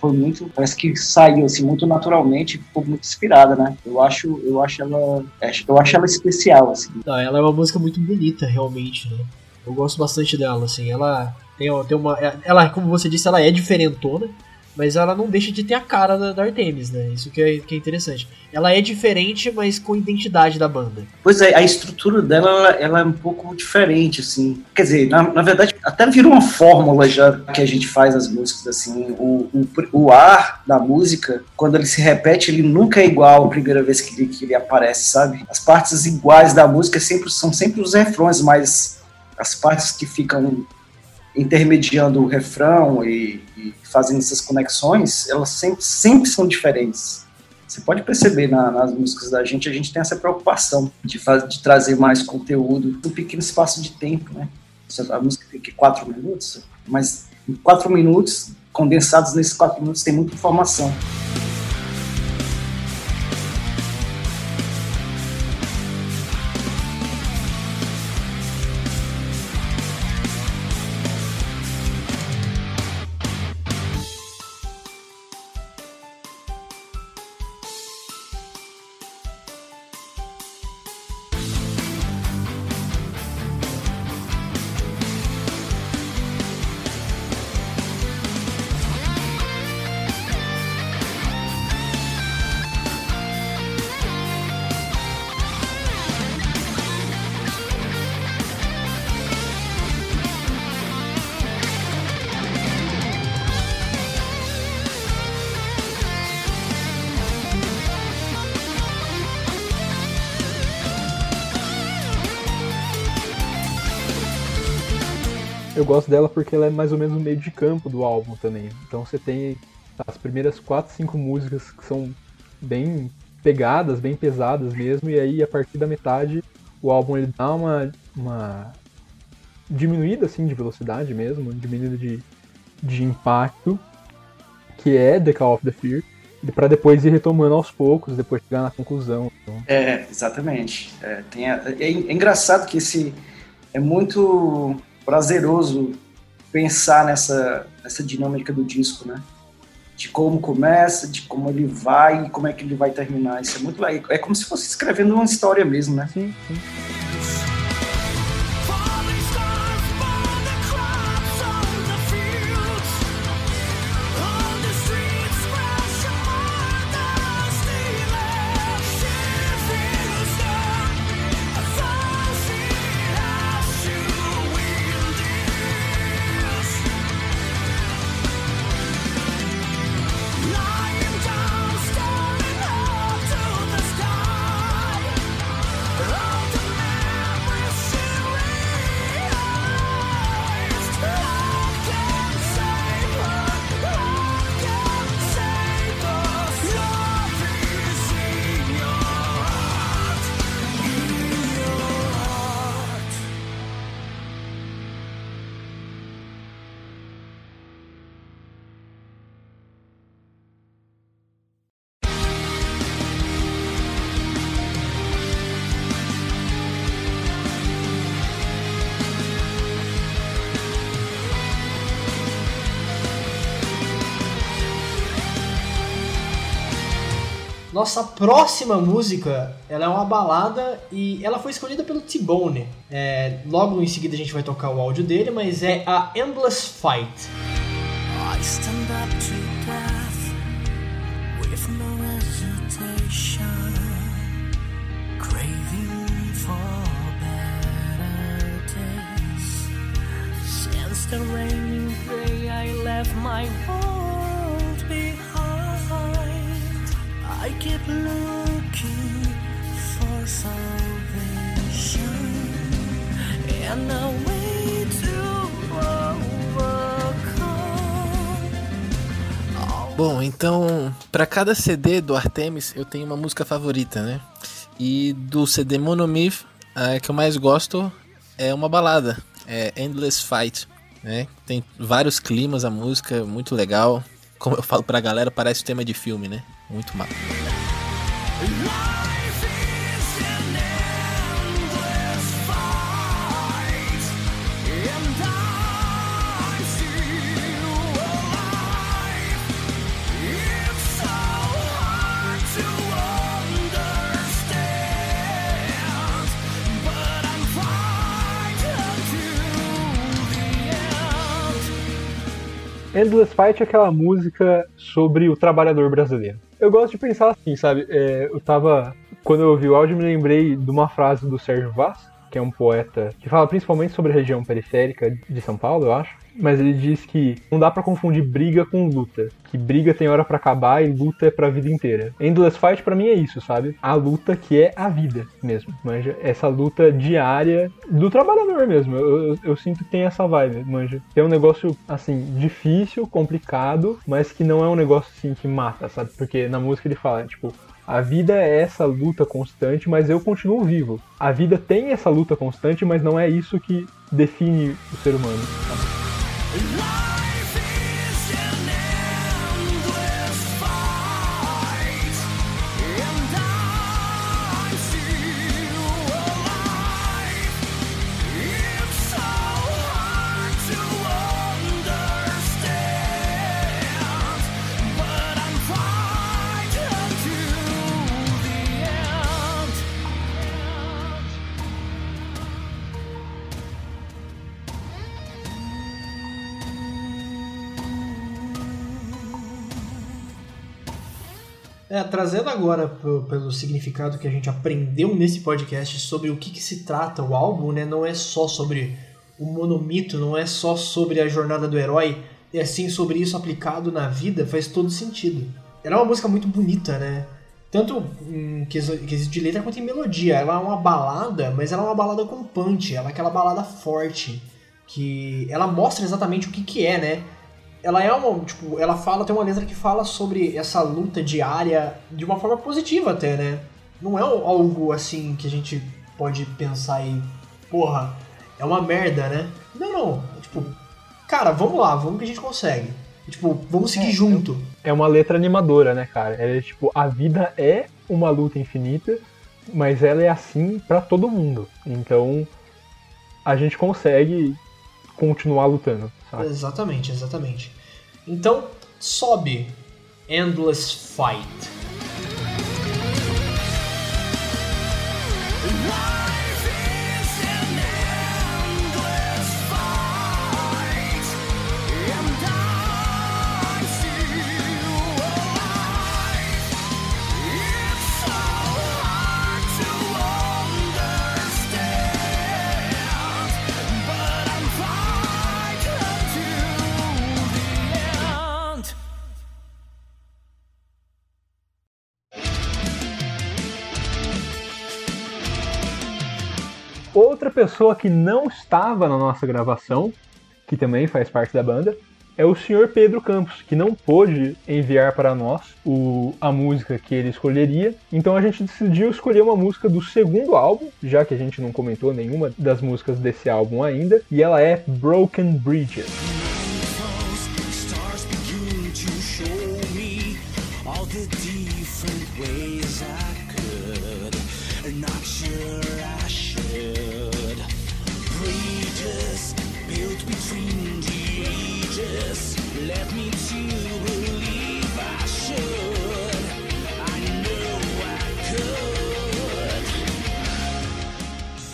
foi muito parece que saiu assim muito naturalmente ficou muito inspirada né eu acho eu acho ela acho- eu acho ela especial assim Não, ela é uma música muito bonita, realmente, né? Eu gosto bastante dela, assim. Ela tem, tem uma. Ela, como você disse, ela é diferentona, mas ela não deixa de ter a cara da, da Artemis, né? Isso que é, que é interessante. Ela é diferente, mas com identidade da banda. pois é a estrutura dela ela, é um pouco diferente assim quer dizer na, na verdade até virou uma fórmula já que a gente faz as músicas assim o, o, o ar da música quando ele se repete ele nunca é igual a primeira vez que ele, que ele aparece sabe as partes iguais da música sempre são sempre os refrões mas as partes que ficam intermediando o refrão e, e fazendo essas conexões, elas sempre, sempre são diferentes. Você pode perceber na- nas músicas da gente, a gente tem essa preocupação de, faz- de trazer mais conteúdo num pequeno espaço de tempo, né? A música tem que quatro minutos, mas em quatro minutos, condensados nesses quatro minutos, tem muita informação. Gosto dela porque ela é mais ou menos no meio de campo do álbum também. Então você tem as primeiras quatro, cinco músicas que são bem pegadas, bem pesadas mesmo, e aí a partir da metade o álbum ele dá uma, uma diminuída assim de velocidade mesmo, diminuída de, de impacto, que é The Call of the Fear, pra depois ir retomando aos poucos, depois chegar na conclusão. Então, É, exatamente. É, a- é, é engraçado que esse é muito prazeroso pensar nessa, nessa dinâmica do disco, né? De como começa, de como ele vai e como é que ele vai terminar. Isso é muito legal. É como se fosse escrevendo uma história mesmo, né? sim, sim. Nossa próxima música, ela é uma balada e ela foi escolhida pelo T-Bone. É, logo em seguida a gente vai tocar o áudio dele, mas é a Endless Fight. I stand up to death with no hesitation, craving for better days. Since the rainy day I left my world Bom, então, pra cada CD do Artemis, eu tenho uma música favorita, né? E do CD Monomyth, a que eu mais gosto é uma balada, é Endless Fight, né? Tem vários climas a música, muito legal. Como eu falo pra galera, parece tema de filme, né? Muito end. Endless Fight é aquela música sobre o trabalhador brasileiro. Eu gosto de pensar assim, sabe? É, eu tava. Quando eu ouvi o áudio, me lembrei de uma frase do Sérgio Vaz, que é um poeta que fala principalmente sobre a região periférica de São Paulo, eu acho. Mas ele diz que não dá pra confundir briga com luta. Que briga tem hora pra acabar e luta é pra vida inteira. Endless Fight pra mim é isso, sabe? A luta que é a vida mesmo. Manja? Essa luta diária do trabalhador mesmo. Eu, eu- eu sinto que tem essa vibe, manja. Tem um negócio, assim, difícil, complicado, mas que não é um negócio, assim, que mata, sabe? Porque na música ele fala, tipo, a vida é essa luta constante, mas eu continuo vivo. A vida tem essa luta constante, mas não é isso que define o ser humano. Love! É, trazendo agora pro- pelo significado que a gente aprendeu nesse podcast sobre o que, que se trata o álbum, né? Não é só sobre o monomito, não é só sobre a jornada do herói, e assim sobre isso aplicado na vida faz todo sentido. Ela é uma música muito bonita, né? Tanto em quesito de letra quanto em melodia. Ela é uma balada, mas ela é uma balada com punch, ela é aquela balada forte. Que ela mostra exatamente o que, que é, né? Ela é uma, tipo, ela fala, tem uma letra que fala sobre essa luta diária de uma forma positiva até, né? Não é algo assim que a gente pode pensar e, porra, é uma merda, né? Não, não. É, tipo, cara, vamos lá, vamos que a gente consegue. Tipo, vamos seguir junto. É uma letra animadora, né, cara? É tipo, a vida é uma luta infinita, mas ela é assim pra todo mundo. Então, a gente consegue continuar lutando? Exatamente, exatamente. Então, sobe Endless Fight. Pessoa que não estava na nossa gravação, que também faz parte da banda, é o senhor Pedro Campos, que não pôde enviar para nós o, a música que ele escolheria. Então a gente decidiu escolher uma música do segundo álbum, já que a gente não comentou nenhuma das músicas desse álbum ainda, e ela é Broken Bridges.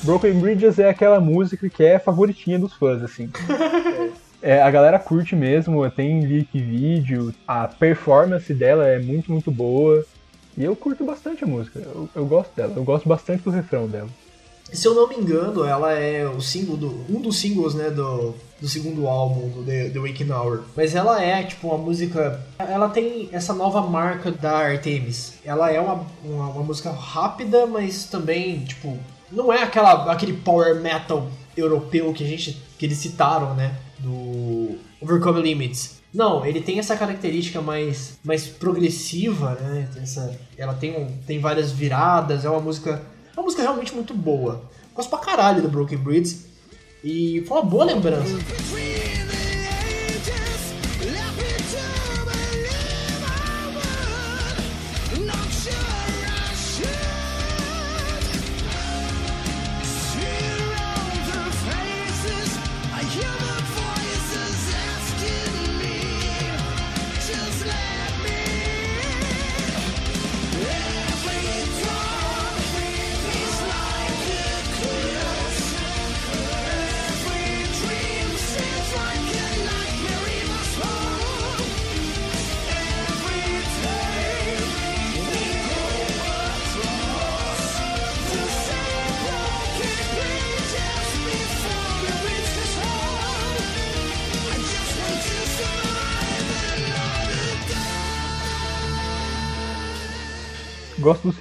Broken Bridges é aquela música que é favoritinha dos fãs, assim. (laughs) É, a galera curte mesmo, tem leak vídeo, a performance dela é muito, muito boa. E eu curto bastante a música, eu, eu gosto dela, eu gosto bastante do refrão dela. Se eu não me engano, ela é o single do, um dos singles, né, do, do segundo álbum do The, The Waking Hour. Mas ela é, tipo, uma música... Ela tem essa nova marca da Artemis. Ela é uma, uma, uma música rápida, mas também, tipo... Não é aquela, aquele power metal europeu que a gente... Que eles citaram, né? Do Overcome Limits. Não, ele tem essa característica mais, mais progressiva, né? Essa, ela tem, um, tem várias viradas, é uma música... É uma música realmente muito boa. Gosto pra caralho do Broken Bridges. E foi uma boa lembrança.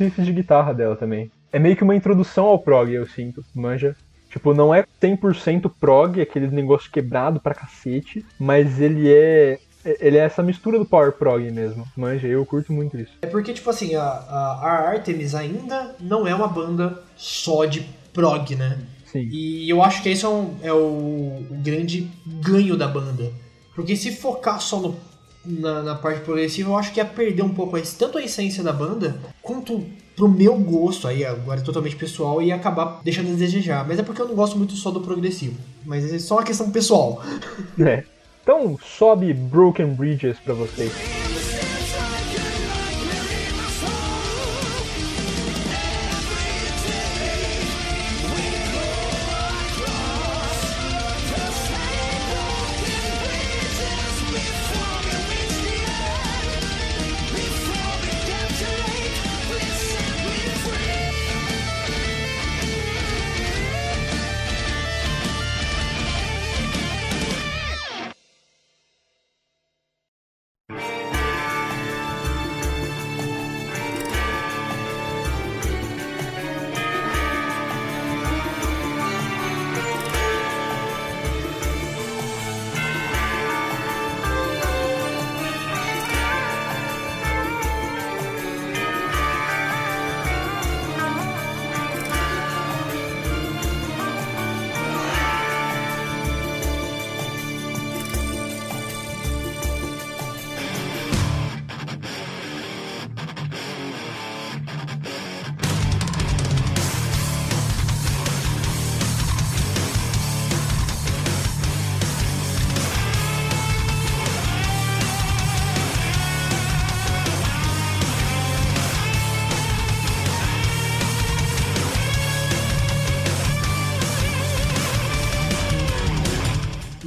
Riffs de guitarra dela também. É meio que uma introdução ao prog, eu sinto, manja. Tipo, não é 100% prog, aquele negócio quebrado pra cacete, mas ele é ele é essa mistura do power prog mesmo. Manja, eu curto muito isso. É porque, tipo assim, a, a, a Artemis ainda não é uma banda só de prog, né? Sim. E eu acho que esse é, um, é o, o grande ganho da banda. Porque se focar só no, na, na parte progressiva, eu acho que ia perder um pouco a, tanto a essência da banda, quanto pro meu gosto, aí agora totalmente pessoal, e acabar deixando a desejar. Mas é porque eu não gosto muito só do progressivo. Mas é só uma questão pessoal. (laughs) É. Então sobe Broken Bridges pra vocês.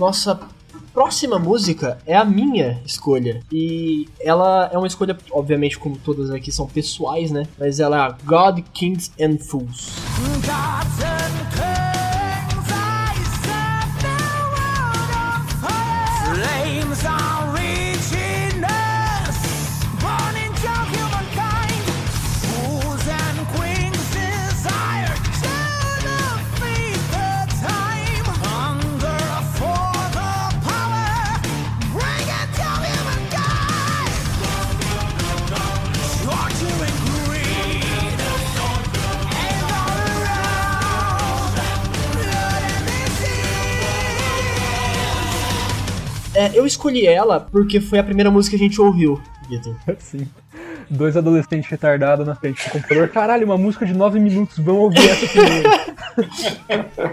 Nossa próxima música é a minha escolha. E ela é uma escolha, obviamente, como todas aqui são pessoais, né? Mas ela é God, Kings and Fools. Gods É, eu escolhi ela porque foi a primeira música que a gente ouviu, Vitor. (laughs) Sim. Dois adolescentes retardados na frente do computador. Caralho, uma música de 9 minutos, vamos ouvir essa primeiro.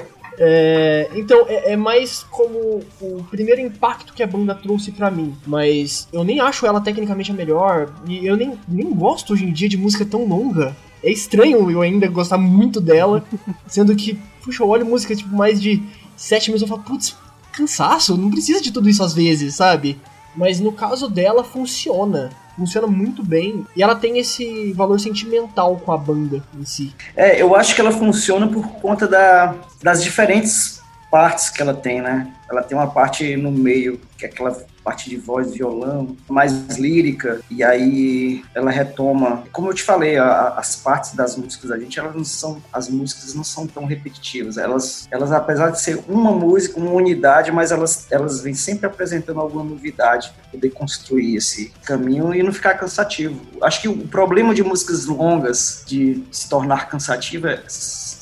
(laughs) É, então, é, é mais como o primeiro impacto que a banda trouxe pra mim. Mas eu nem acho ela tecnicamente a melhor. E eu nem, nem gosto hoje em dia de música tão longa. é estranho eu ainda gostar muito dela, sendo que, puxa, eu olho música tipo mais de sete minutos e falo, putz, cansaço, não precisa de tudo isso às vezes, sabe? Mas no caso dela funciona. Funciona muito bem. E ela tem esse valor sentimental com a banda em si. É, eu acho que ela funciona por conta da, das diferentes partes que ela tem, né? Ela tem uma parte no meio, que é aquela parte de voz, violão, mais lírica, e aí ela retoma. Como eu te falei, a- as partes das músicas da gente, elas não são, as músicas não são tão repetitivas. Elas, elas apesar de ser uma música, uma unidade, mas elas, elas vêm sempre apresentando alguma novidade para poder construir esse caminho e não ficar cansativo. Acho que o problema de músicas longas, de se tornar cansativa, é-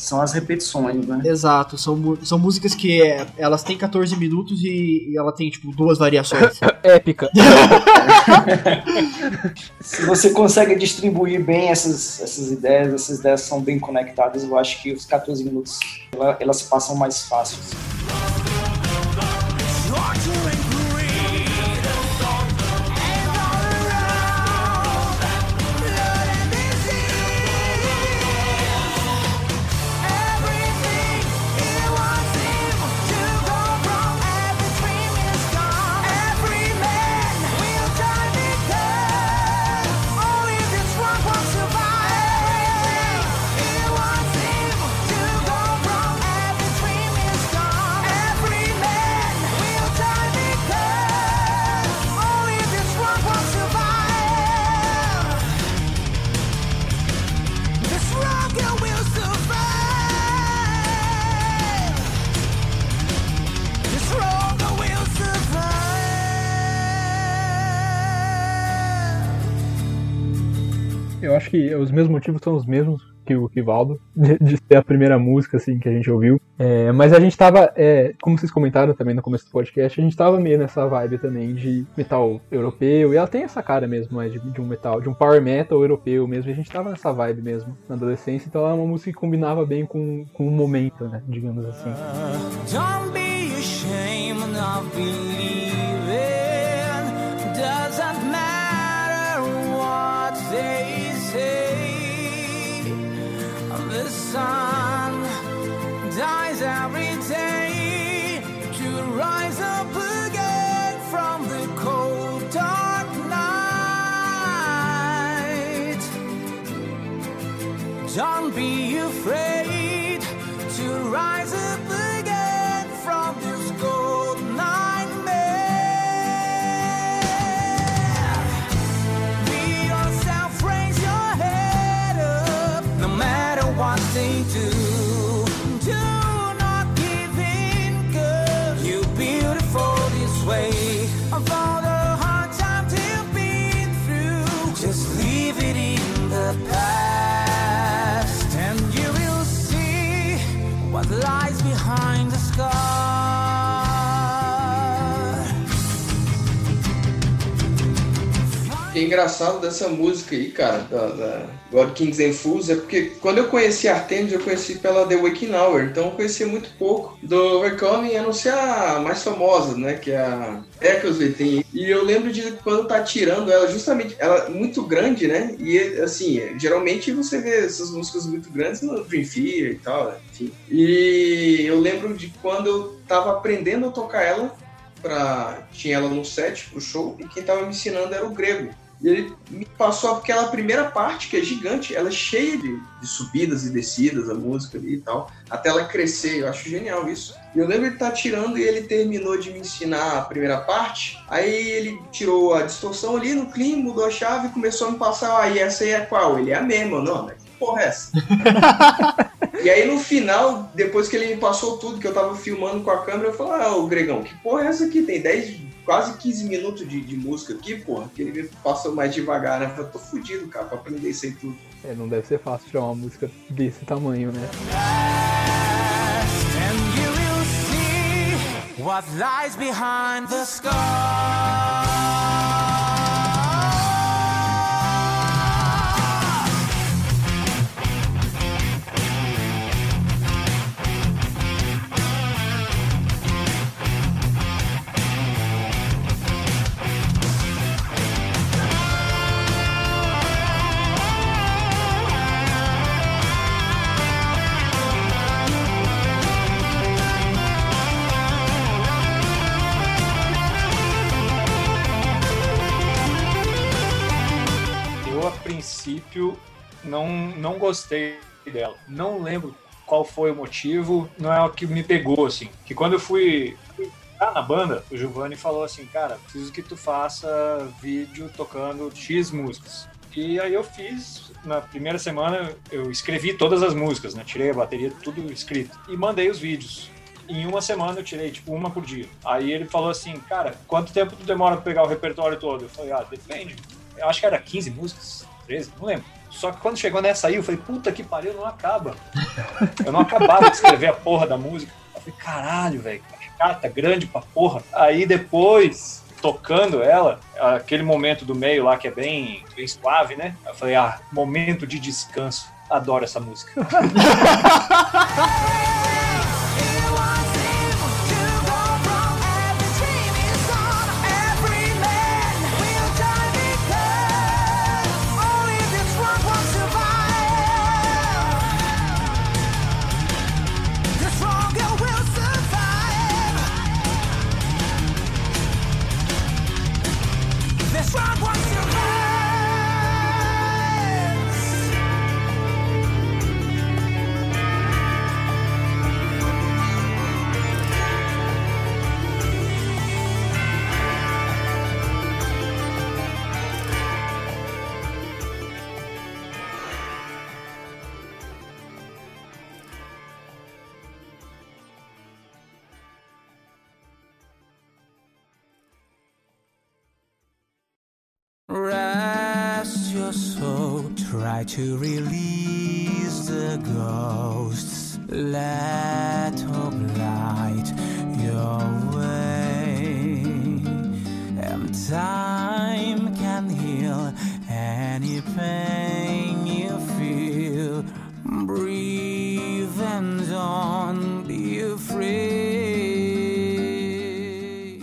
são as repetições, né? Exato, são, são músicas que é, elas têm 14 minutos e, e ela tem, tipo, duas variações. (laughs) Épica. (laughs) Se você consegue distribuir bem essas, essas ideias, essas ideias são bem conectadas, eu acho que os 14 minutos ela- elas passam mais fácil. Os meus motivos são os mesmos que o Kivaldo, (laughs) de, de ser a primeira música assim que a gente ouviu. É, mas a gente tava, é, como vocês comentaram também no começo do podcast, a gente tava meio nessa vibe também de metal europeu. E ela tem essa cara mesmo, né, de, de um metal, de um power metal europeu mesmo. E a gente tava nessa vibe mesmo na adolescência. Então ela é uma música que combinava bem com, com o momento, né, digamos assim. Don't be ashamed of believing. Doesn't matter what they. The sun dies every day to rise up again from the cold dark night. Don't be afraid to rise up que é engraçado dessa música aí, cara, da, da God Kings and Fools, é porque quando eu conheci Artemis, eu conheci pela The Waking Hour, então eu conhecia muito pouco do Overcoming, a não ser a mais famosa, né, que é a Echoes Within. E eu lembro de quando tá tirando ela, justamente, ela é muito grande, né, e assim, geralmente você vê essas músicas muito grandes no Dream Theater e tal, enfim. E eu lembro de quando eu tava aprendendo a tocar ela, pra, tinha ela no set pro show, e quem tava me ensinando era o Grego. E ele me passou aquela primeira parte, que é gigante, ela é cheia de, de subidas e descidas, a música ali e tal, até ela crescer. Eu acho genial isso. E eu lembro ele estar tirando e ele terminou de me ensinar a primeira parte. Aí ele tirou a distorção ali no clean, mudou a chave e começou a me passar. Ah, e essa aí é qual? Ele é a mesma. Não, mas que porra é essa? (laughs) E aí no final, depois que ele me passou tudo, que eu tava filmando com a câmera, eu falei, ah, ô Gregão, que porra é essa aqui? Tem 10, quase 15 minutos de, de música aqui, porra, que ele me passou mais devagar, né? Eu falei, tô fudido, cara, pra aprender isso aí tudo. É, não deve ser fácil tirar uma música desse tamanho, né? and you will see what lies behind the scar. Princípio, não, não gostei dela. Não lembro qual foi o motivo, não é o que me pegou, assim. Que quando eu fui entrar na banda, o Giovanni falou assim, cara, preciso que tu faça vídeo tocando X músicas. E aí eu fiz, na primeira semana, eu escrevi todas as músicas, né? Tirei a bateria, tudo escrito. E mandei os vídeos. Em uma semana eu tirei, tipo, uma por dia. Aí ele falou assim, cara, quanto tempo tu demora pra pegar o repertório todo? Eu falei, ah, depende. Eu acho que era 15 músicas, 13, não lembro. Só que quando chegou nessa aí, eu falei, puta que pariu, não acaba. Eu não acabava de escrever a porra da música. Eu falei, caralho, velho, chata, grande pra porra. Aí depois, tocando ela, aquele momento do meio lá que é bem, bem suave, né? Eu falei, ah, momento de descanso. Adoro essa música. (laughs) Rest your soul, try to release the ghosts. Let hope light your way. And time can heal any pain you feel. Breathe and don't be afraid.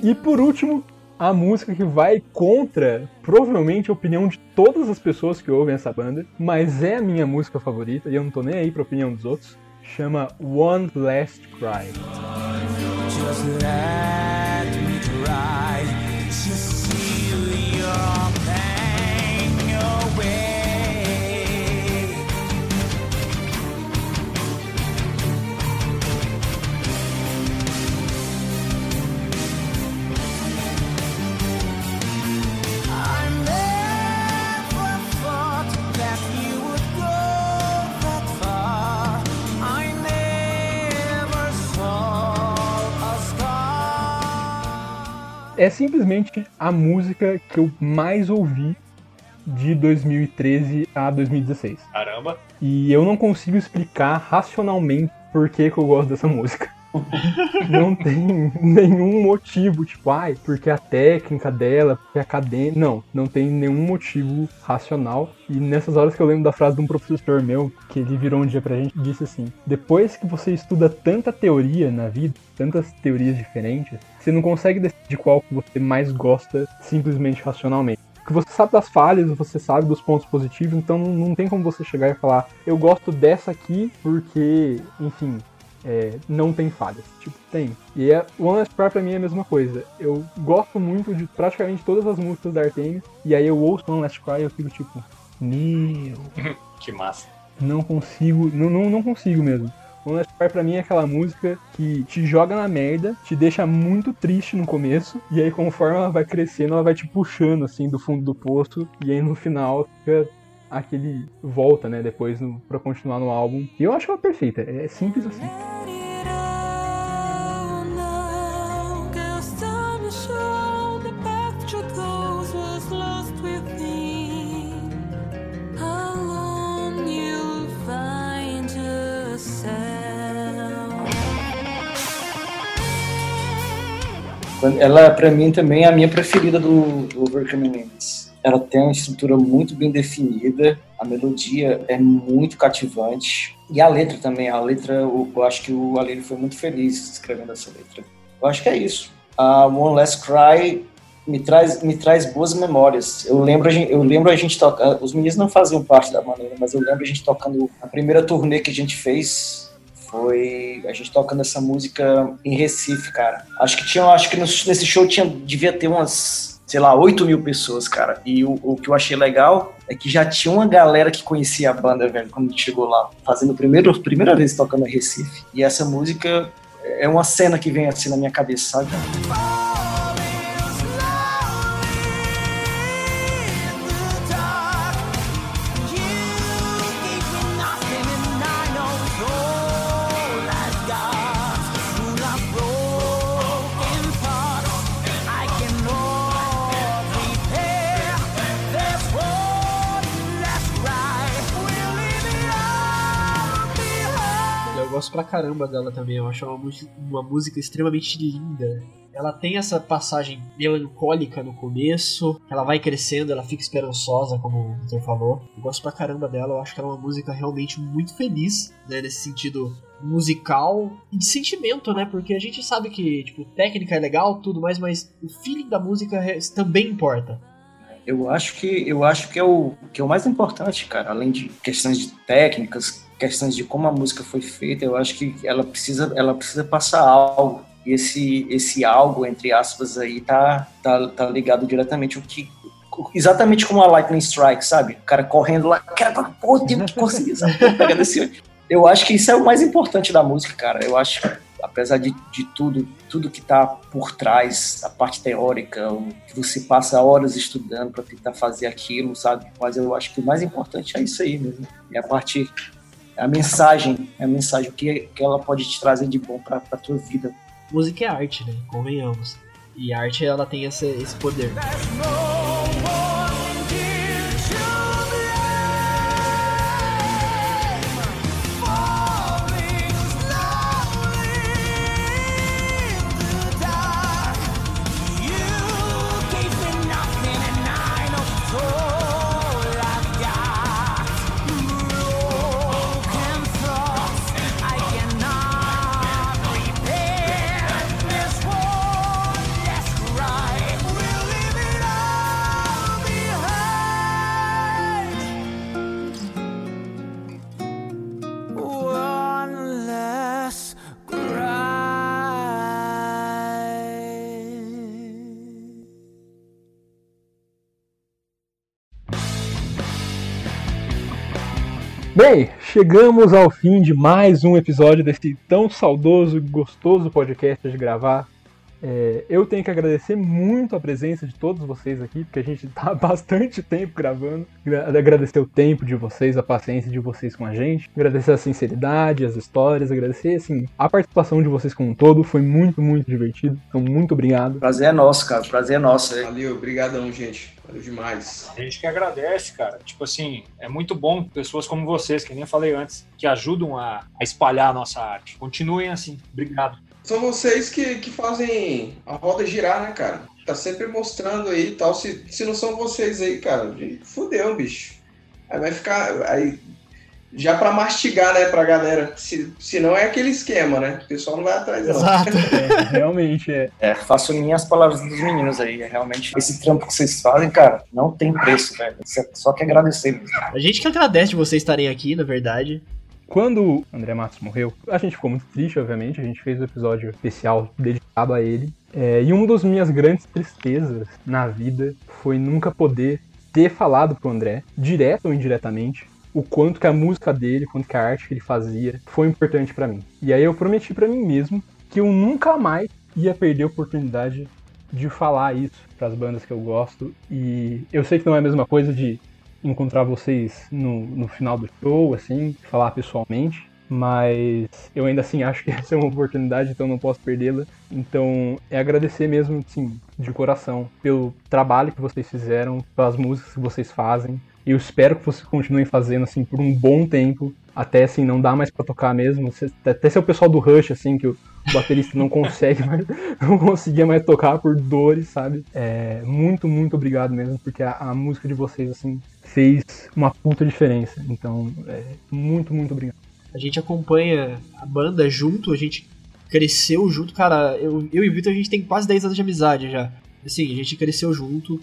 E por último, a música que vai contra, provavelmente, a opinião de todas as pessoas que ouvem essa banda, mas é a minha música favorita e eu não tô nem aí pra opinião dos outros. Chama One Last Cry. É simplesmente a música que eu mais ouvi de 2013 a 2016. Caramba. E eu não consigo explicar racionalmente por que, que eu gosto dessa música. Não tem nenhum motivo, tipo, ai, porque a técnica dela, porque a cadência. Não, não tem nenhum motivo racional. E nessas horas que eu lembro da frase de um professor meu, que ele virou um dia pra gente disse assim: depois que você estuda tanta teoria na vida, tantas teorias diferentes, você não consegue decidir qual que você mais gosta simplesmente racionalmente. Porque você sabe das falhas, você sabe dos pontos positivos, então não tem como você chegar e falar, eu gosto dessa aqui porque, enfim, é, não tem falhas. Tipo, tem. E é, o One Last Cry pra mim é a mesma coisa. Eu gosto muito de praticamente todas as músicas da Artemis, e aí eu ouço One Last Cry e eu fico tipo, meu, (laughs) Que massa. não consigo, não, não, não consigo mesmo. One Last Cry pra mim é aquela música que te joga na merda, te deixa muito triste no começo, e aí conforme ela vai crescendo, ela vai te puxando assim do fundo do poço, e aí no final fica aquele volta, né, depois no, pra continuar no álbum. E eu acho ela perfeita, é simples assim. Ela, pra mim, também é a minha preferida do, do Overcoming Limits. Ela tem uma estrutura muito bem definida, a melodia é muito cativante. E a letra também, a letra, eu, eu acho que o Aline foi muito feliz escrevendo essa letra. Eu acho que é isso. A One Last Cry me traz, me traz boas memórias. Eu lembro, eu lembro a gente tocar, os meninos não faziam parte da maneira, mas eu lembro a gente tocando, a primeira turnê que a gente fez foi a gente tocando essa música em Recife, cara. Acho que tinha, acho que nesse show tinha, devia ter umas sei lá, 8 mil pessoas, cara. E o, o que eu achei legal é que já tinha uma galera que conhecia a banda, velho, quando a chegou lá, fazendo a primeira, primeira vez tocando em Recife. E essa música é uma cena que vem assim na minha cabeça, sabe? Caramba dela também, eu acho uma, uma música extremamente linda. Ela tem essa passagem melancólica no começo, ela vai crescendo, ela fica esperançosa, como o Victor falou. Eu gosto pra caramba dela, eu acho que ela é uma música realmente muito feliz, né, nesse sentido musical e de sentimento, né? Porque a gente sabe que, tipo, técnica é legal, tudo mais, mas o feeling da música também importa. Eu acho que eu acho que é o que é o mais importante, cara. Além de questões de técnicas, questões de como a música foi feita, eu acho que ela precisa ela precisa passar algo. E esse esse algo entre aspas aí tá tá, tá ligado diretamente ao que exatamente como a Lightning Strike, sabe? O cara correndo lá, cara, pô, tenho que conseguir essa eu acho que isso é o mais importante da música, cara. Eu acho que, apesar de, de tudo, tudo que tá por trás, a parte teórica, o que você passa horas estudando para tentar fazer aquilo, sabe? Mas eu acho que o mais importante é isso aí mesmo. É a parte, a mensagem, é a mensagem, que, que ela pode te trazer de bom pra, pra tua vida. Música é arte, né? Convenhamos. E a arte, ela tem esse, esse poder. Bem, chegamos ao fim de mais um episódio desse tão saudoso e gostoso podcast de gravar. É, eu tenho que agradecer muito a presença de todos vocês aqui, porque a gente tá há bastante tempo gravando. Gra- Agradecer o tempo de vocês, a paciência de vocês com a gente, agradecer a sinceridade, as histórias, agradecer assim, a participação de vocês como um todo. Foi muito, muito divertido. Então, muito obrigado. Prazer é nosso, cara. Prazer é nosso. Valeu, obrigadão, gente. Valeu demais. A gente que agradece, cara. Tipo assim, é muito bom pessoas como vocês, que nem eu falei antes, que ajudam a, a espalhar a nossa arte. Continuem assim. Obrigado. São vocês que, que fazem a roda girar, né, cara? Tá sempre mostrando aí e tal. Se, se não são vocês aí, cara, de- fudeu, bicho. Aí vai ficar. Aí, já pra mastigar, né, pra galera. Se, se não é aquele esquema, né? O pessoal não vai atrás, não. Exato. (laughs) É, realmente é. É, faço minhas palavras dos meninos aí. É realmente esse trampo que vocês fazem, cara, não tem preço, velho. Só que agradecer mesmo. A gente que agradece de vocês estarem aqui, na verdade. Quando o André Matos morreu, a gente ficou muito triste, obviamente. A gente fez um episódio especial dedicado a ele. É, e uma das minhas grandes tristezas na vida foi nunca poder ter falado pro André, direto ou indiretamente, o quanto que a música dele, quanto que a arte que ele fazia foi importante pra mim. E aí eu prometi pra mim mesmo que eu nunca mais ia perder a oportunidade de falar isso pras bandas que eu gosto. E eu sei que não é a mesma coisa de encontrar vocês no, no final do show, assim, falar pessoalmente. Mas eu ainda assim acho que (laughs) essa é uma oportunidade, então não posso perdê-la. Então é agradecer mesmo, sim, de coração, pelo trabalho que vocês fizeram, pelas músicas que vocês fazem. Eu espero que vocês continuem fazendo assim por um bom tempo, até assim não dá mais pra tocar mesmo. Até ser o pessoal do Rush, assim, que o baterista não consegue (laughs) mais, não conseguia mais tocar por dores, sabe? É, muito, muito obrigado mesmo, porque a, a música de vocês, assim, fez uma puta diferença. Então, é, muito, muito obrigado. A gente acompanha a banda junto, a gente cresceu junto. Cara, eu, eu e o Vitor, a gente tem quase 10 anos de amizade já. Assim, a gente cresceu junto.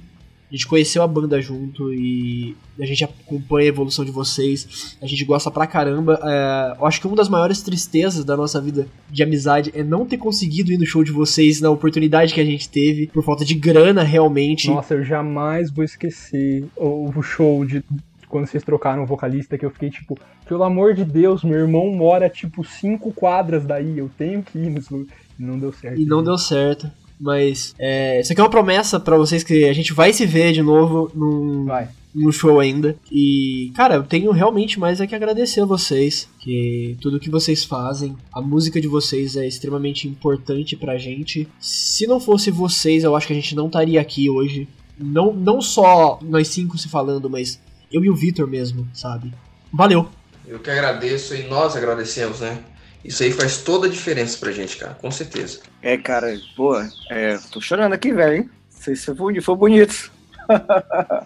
A gente conheceu a banda junto e a gente acompanha a evolução de vocês. A gente gosta pra caramba. É, eu acho que uma das maiores tristezas da nossa vida de amizade é não ter conseguido ir no show de vocês na oportunidade que a gente teve, por falta de grana realmente. Nossa, eu jamais vou esquecer o, show de quando vocês trocaram o vocalista, que eu fiquei tipo, pelo amor de Deus, meu irmão mora tipo cinco quadras daí, eu tenho que ir nesse lugar. E não deu certo. E não deu certo. Mas é, isso aqui é uma promessa pra vocês que a gente vai se ver de novo num, Vai. num show ainda. E, cara, eu tenho realmente mais é que agradecer a vocês. Que tudo que vocês fazem, a música de vocês é extremamente importante pra gente. Se não fosse vocês, eu acho que a gente não estaria aqui hoje. Não, não só nós cinco se falando, mas eu e o Vitor mesmo, sabe? Valeu! Eu que agradeço e nós agradecemos, né? Isso aí faz toda a diferença pra gente, cara, com certeza. É, cara, pô, é, tô chorando aqui, velho, hein? Se isso foi, bonito. (laughs)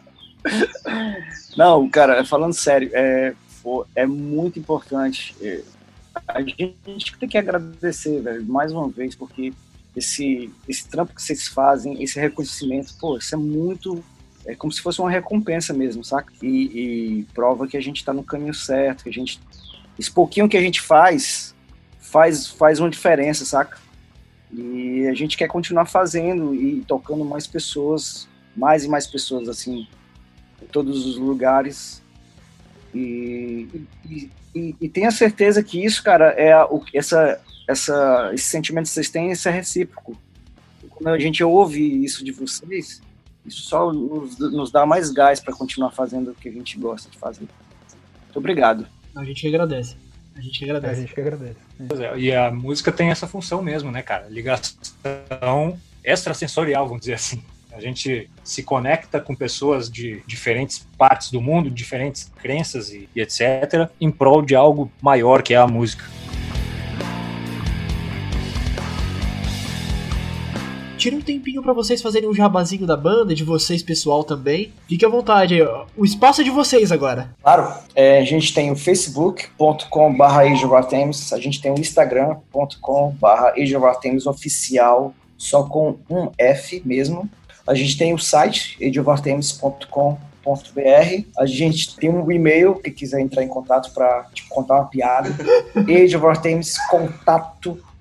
Não, cara, falando sério, é, é muito importante. é, a gente tem que agradecer, velho, mais uma vez, porque esse, esse trampo que vocês fazem, esse reconhecimento, pô, isso é muito. É como se fosse uma recompensa mesmo, saca? E, e prova que a gente tá no caminho certo, que a gente. Esse pouquinho que a gente faz, faz, faz uma diferença, saca? E a gente quer continuar fazendo e tocando mais pessoas, mais e mais pessoas, assim, em todos os lugares. E, e, e, e tenha certeza que isso, cara, é o, essa, essa, esse sentimento que vocês têm, isso é recíproco. Quando a gente ouve isso de vocês, isso só nos, nos dá mais gás para continuar fazendo o que a gente gosta de fazer. Muito obrigado. A gente agradece. A gente que A agradece. gente que agradece. Pois é, E a música tem essa função mesmo, né, cara? Ligação extrasensorial, vamos dizer assim. A gente se conecta com pessoas de diferentes partes do mundo, diferentes crenças e, e etc., em prol de algo maior que é a música. Tira um tempinho pra vocês fazerem um jabazinho da banda, de vocês pessoal também. Fique à vontade, o espaço é de vocês agora. Claro, é, a gente tem o facebook.com.br Age of Artemis, a gente tem o instagram.com.br Age of Artemis oficial, só com um F mesmo. A gente tem o site ageofartemis.com.br, a gente tem um e-mail, que quiser entrar em contato para tipo, contar uma piada, (laughs)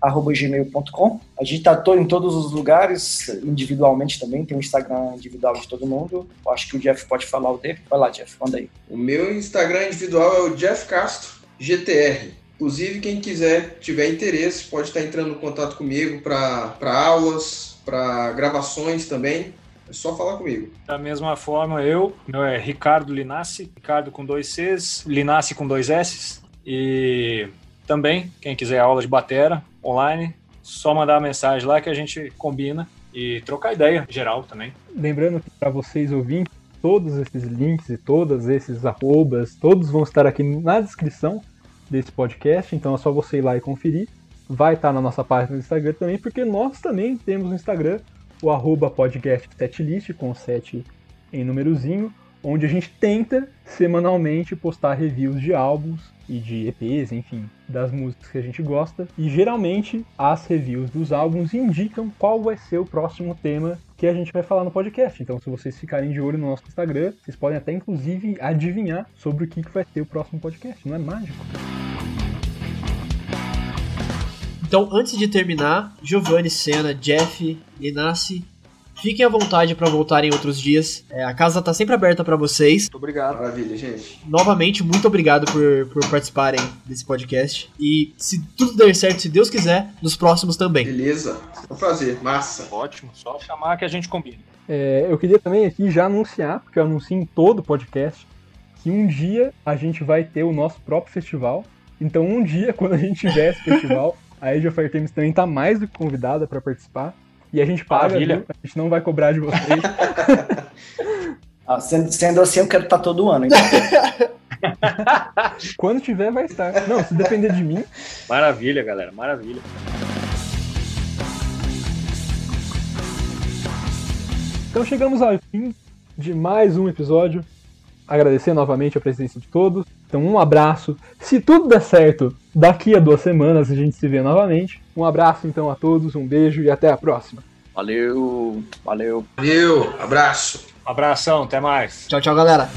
ageofartemiscontato.gmail.com. A gente tá todo, em todos os lugares, individualmente também, tem o Instagram individual de todo mundo. Eu acho que o Jeff pode falar o dele. Vai lá, Jeff, manda aí. O meu Instagram individual é o Jeff Castro GTR. Inclusive, quem quiser, tiver interesse, pode estar entrando em contato comigo para aulas, para gravações também. É só falar comigo. Da mesma forma, eu, meu é Ricardo Linassi, Ricardo com dois Cs, Linassi com dois S. E também, quem quiser aula de batera online, só mandar a mensagem lá que a gente combina e trocar ideia geral também. Lembrando que para vocês ouvintes, todos esses links e todos esses arrobas, todos vão estar aqui na descrição desse podcast, então é só você ir lá e conferir. Vai estar na nossa página do Instagram também, porque nós também temos no Instagram o arroba podcast setlist com 7 em númerozinho, onde a gente tenta semanalmente postar reviews de álbuns e de EPs, enfim, das músicas que a gente gosta. E geralmente as reviews dos álbuns indicam qual vai ser o próximo tema que a gente vai falar no podcast. Então, se vocês ficarem de olho no nosso Instagram, vocês podem até inclusive adivinhar sobre o que que vai ser o próximo podcast. Não é mágico? Então, antes de terminar, Giovanni, Senna, Jeff, Linassi, fiquem à vontade para voltarem outros dias. É, a casa tá sempre aberta para vocês. Muito obrigado. Maravilha, gente. Novamente, muito obrigado por, por participarem desse podcast. E se tudo der certo, se Deus quiser, nos próximos também. Beleza. É um prazer. Massa. Ótimo, só chamar que a gente combina. É, eu queria também aqui já anunciar, porque eu anuncio em todo o podcast, que um dia a gente vai ter o nosso próprio festival. Então, um dia, (laughs) quando a gente tiver esse festival, a Age of Artemis também tá mais do que convidada para participar. E a gente paga, Maravilha. viu? a gente não vai cobrar de vocês. (laughs) Ah, sendo, sendo assim, eu quero estar todo ano. Então. (laughs) Quando tiver, vai estar. Não, se depender de mim, Maravilha, galera, maravilha. Então chegamos ao fim de mais um episódio. Agradecer novamente a presença de todos. Então um abraço. Se tudo der certo, daqui a duas semanas a gente se vê novamente. Um abraço então a todos, um beijo e até a próxima. Valeu, valeu. Valeu. Abraço. Abração, até mais. Tchau, tchau, galera.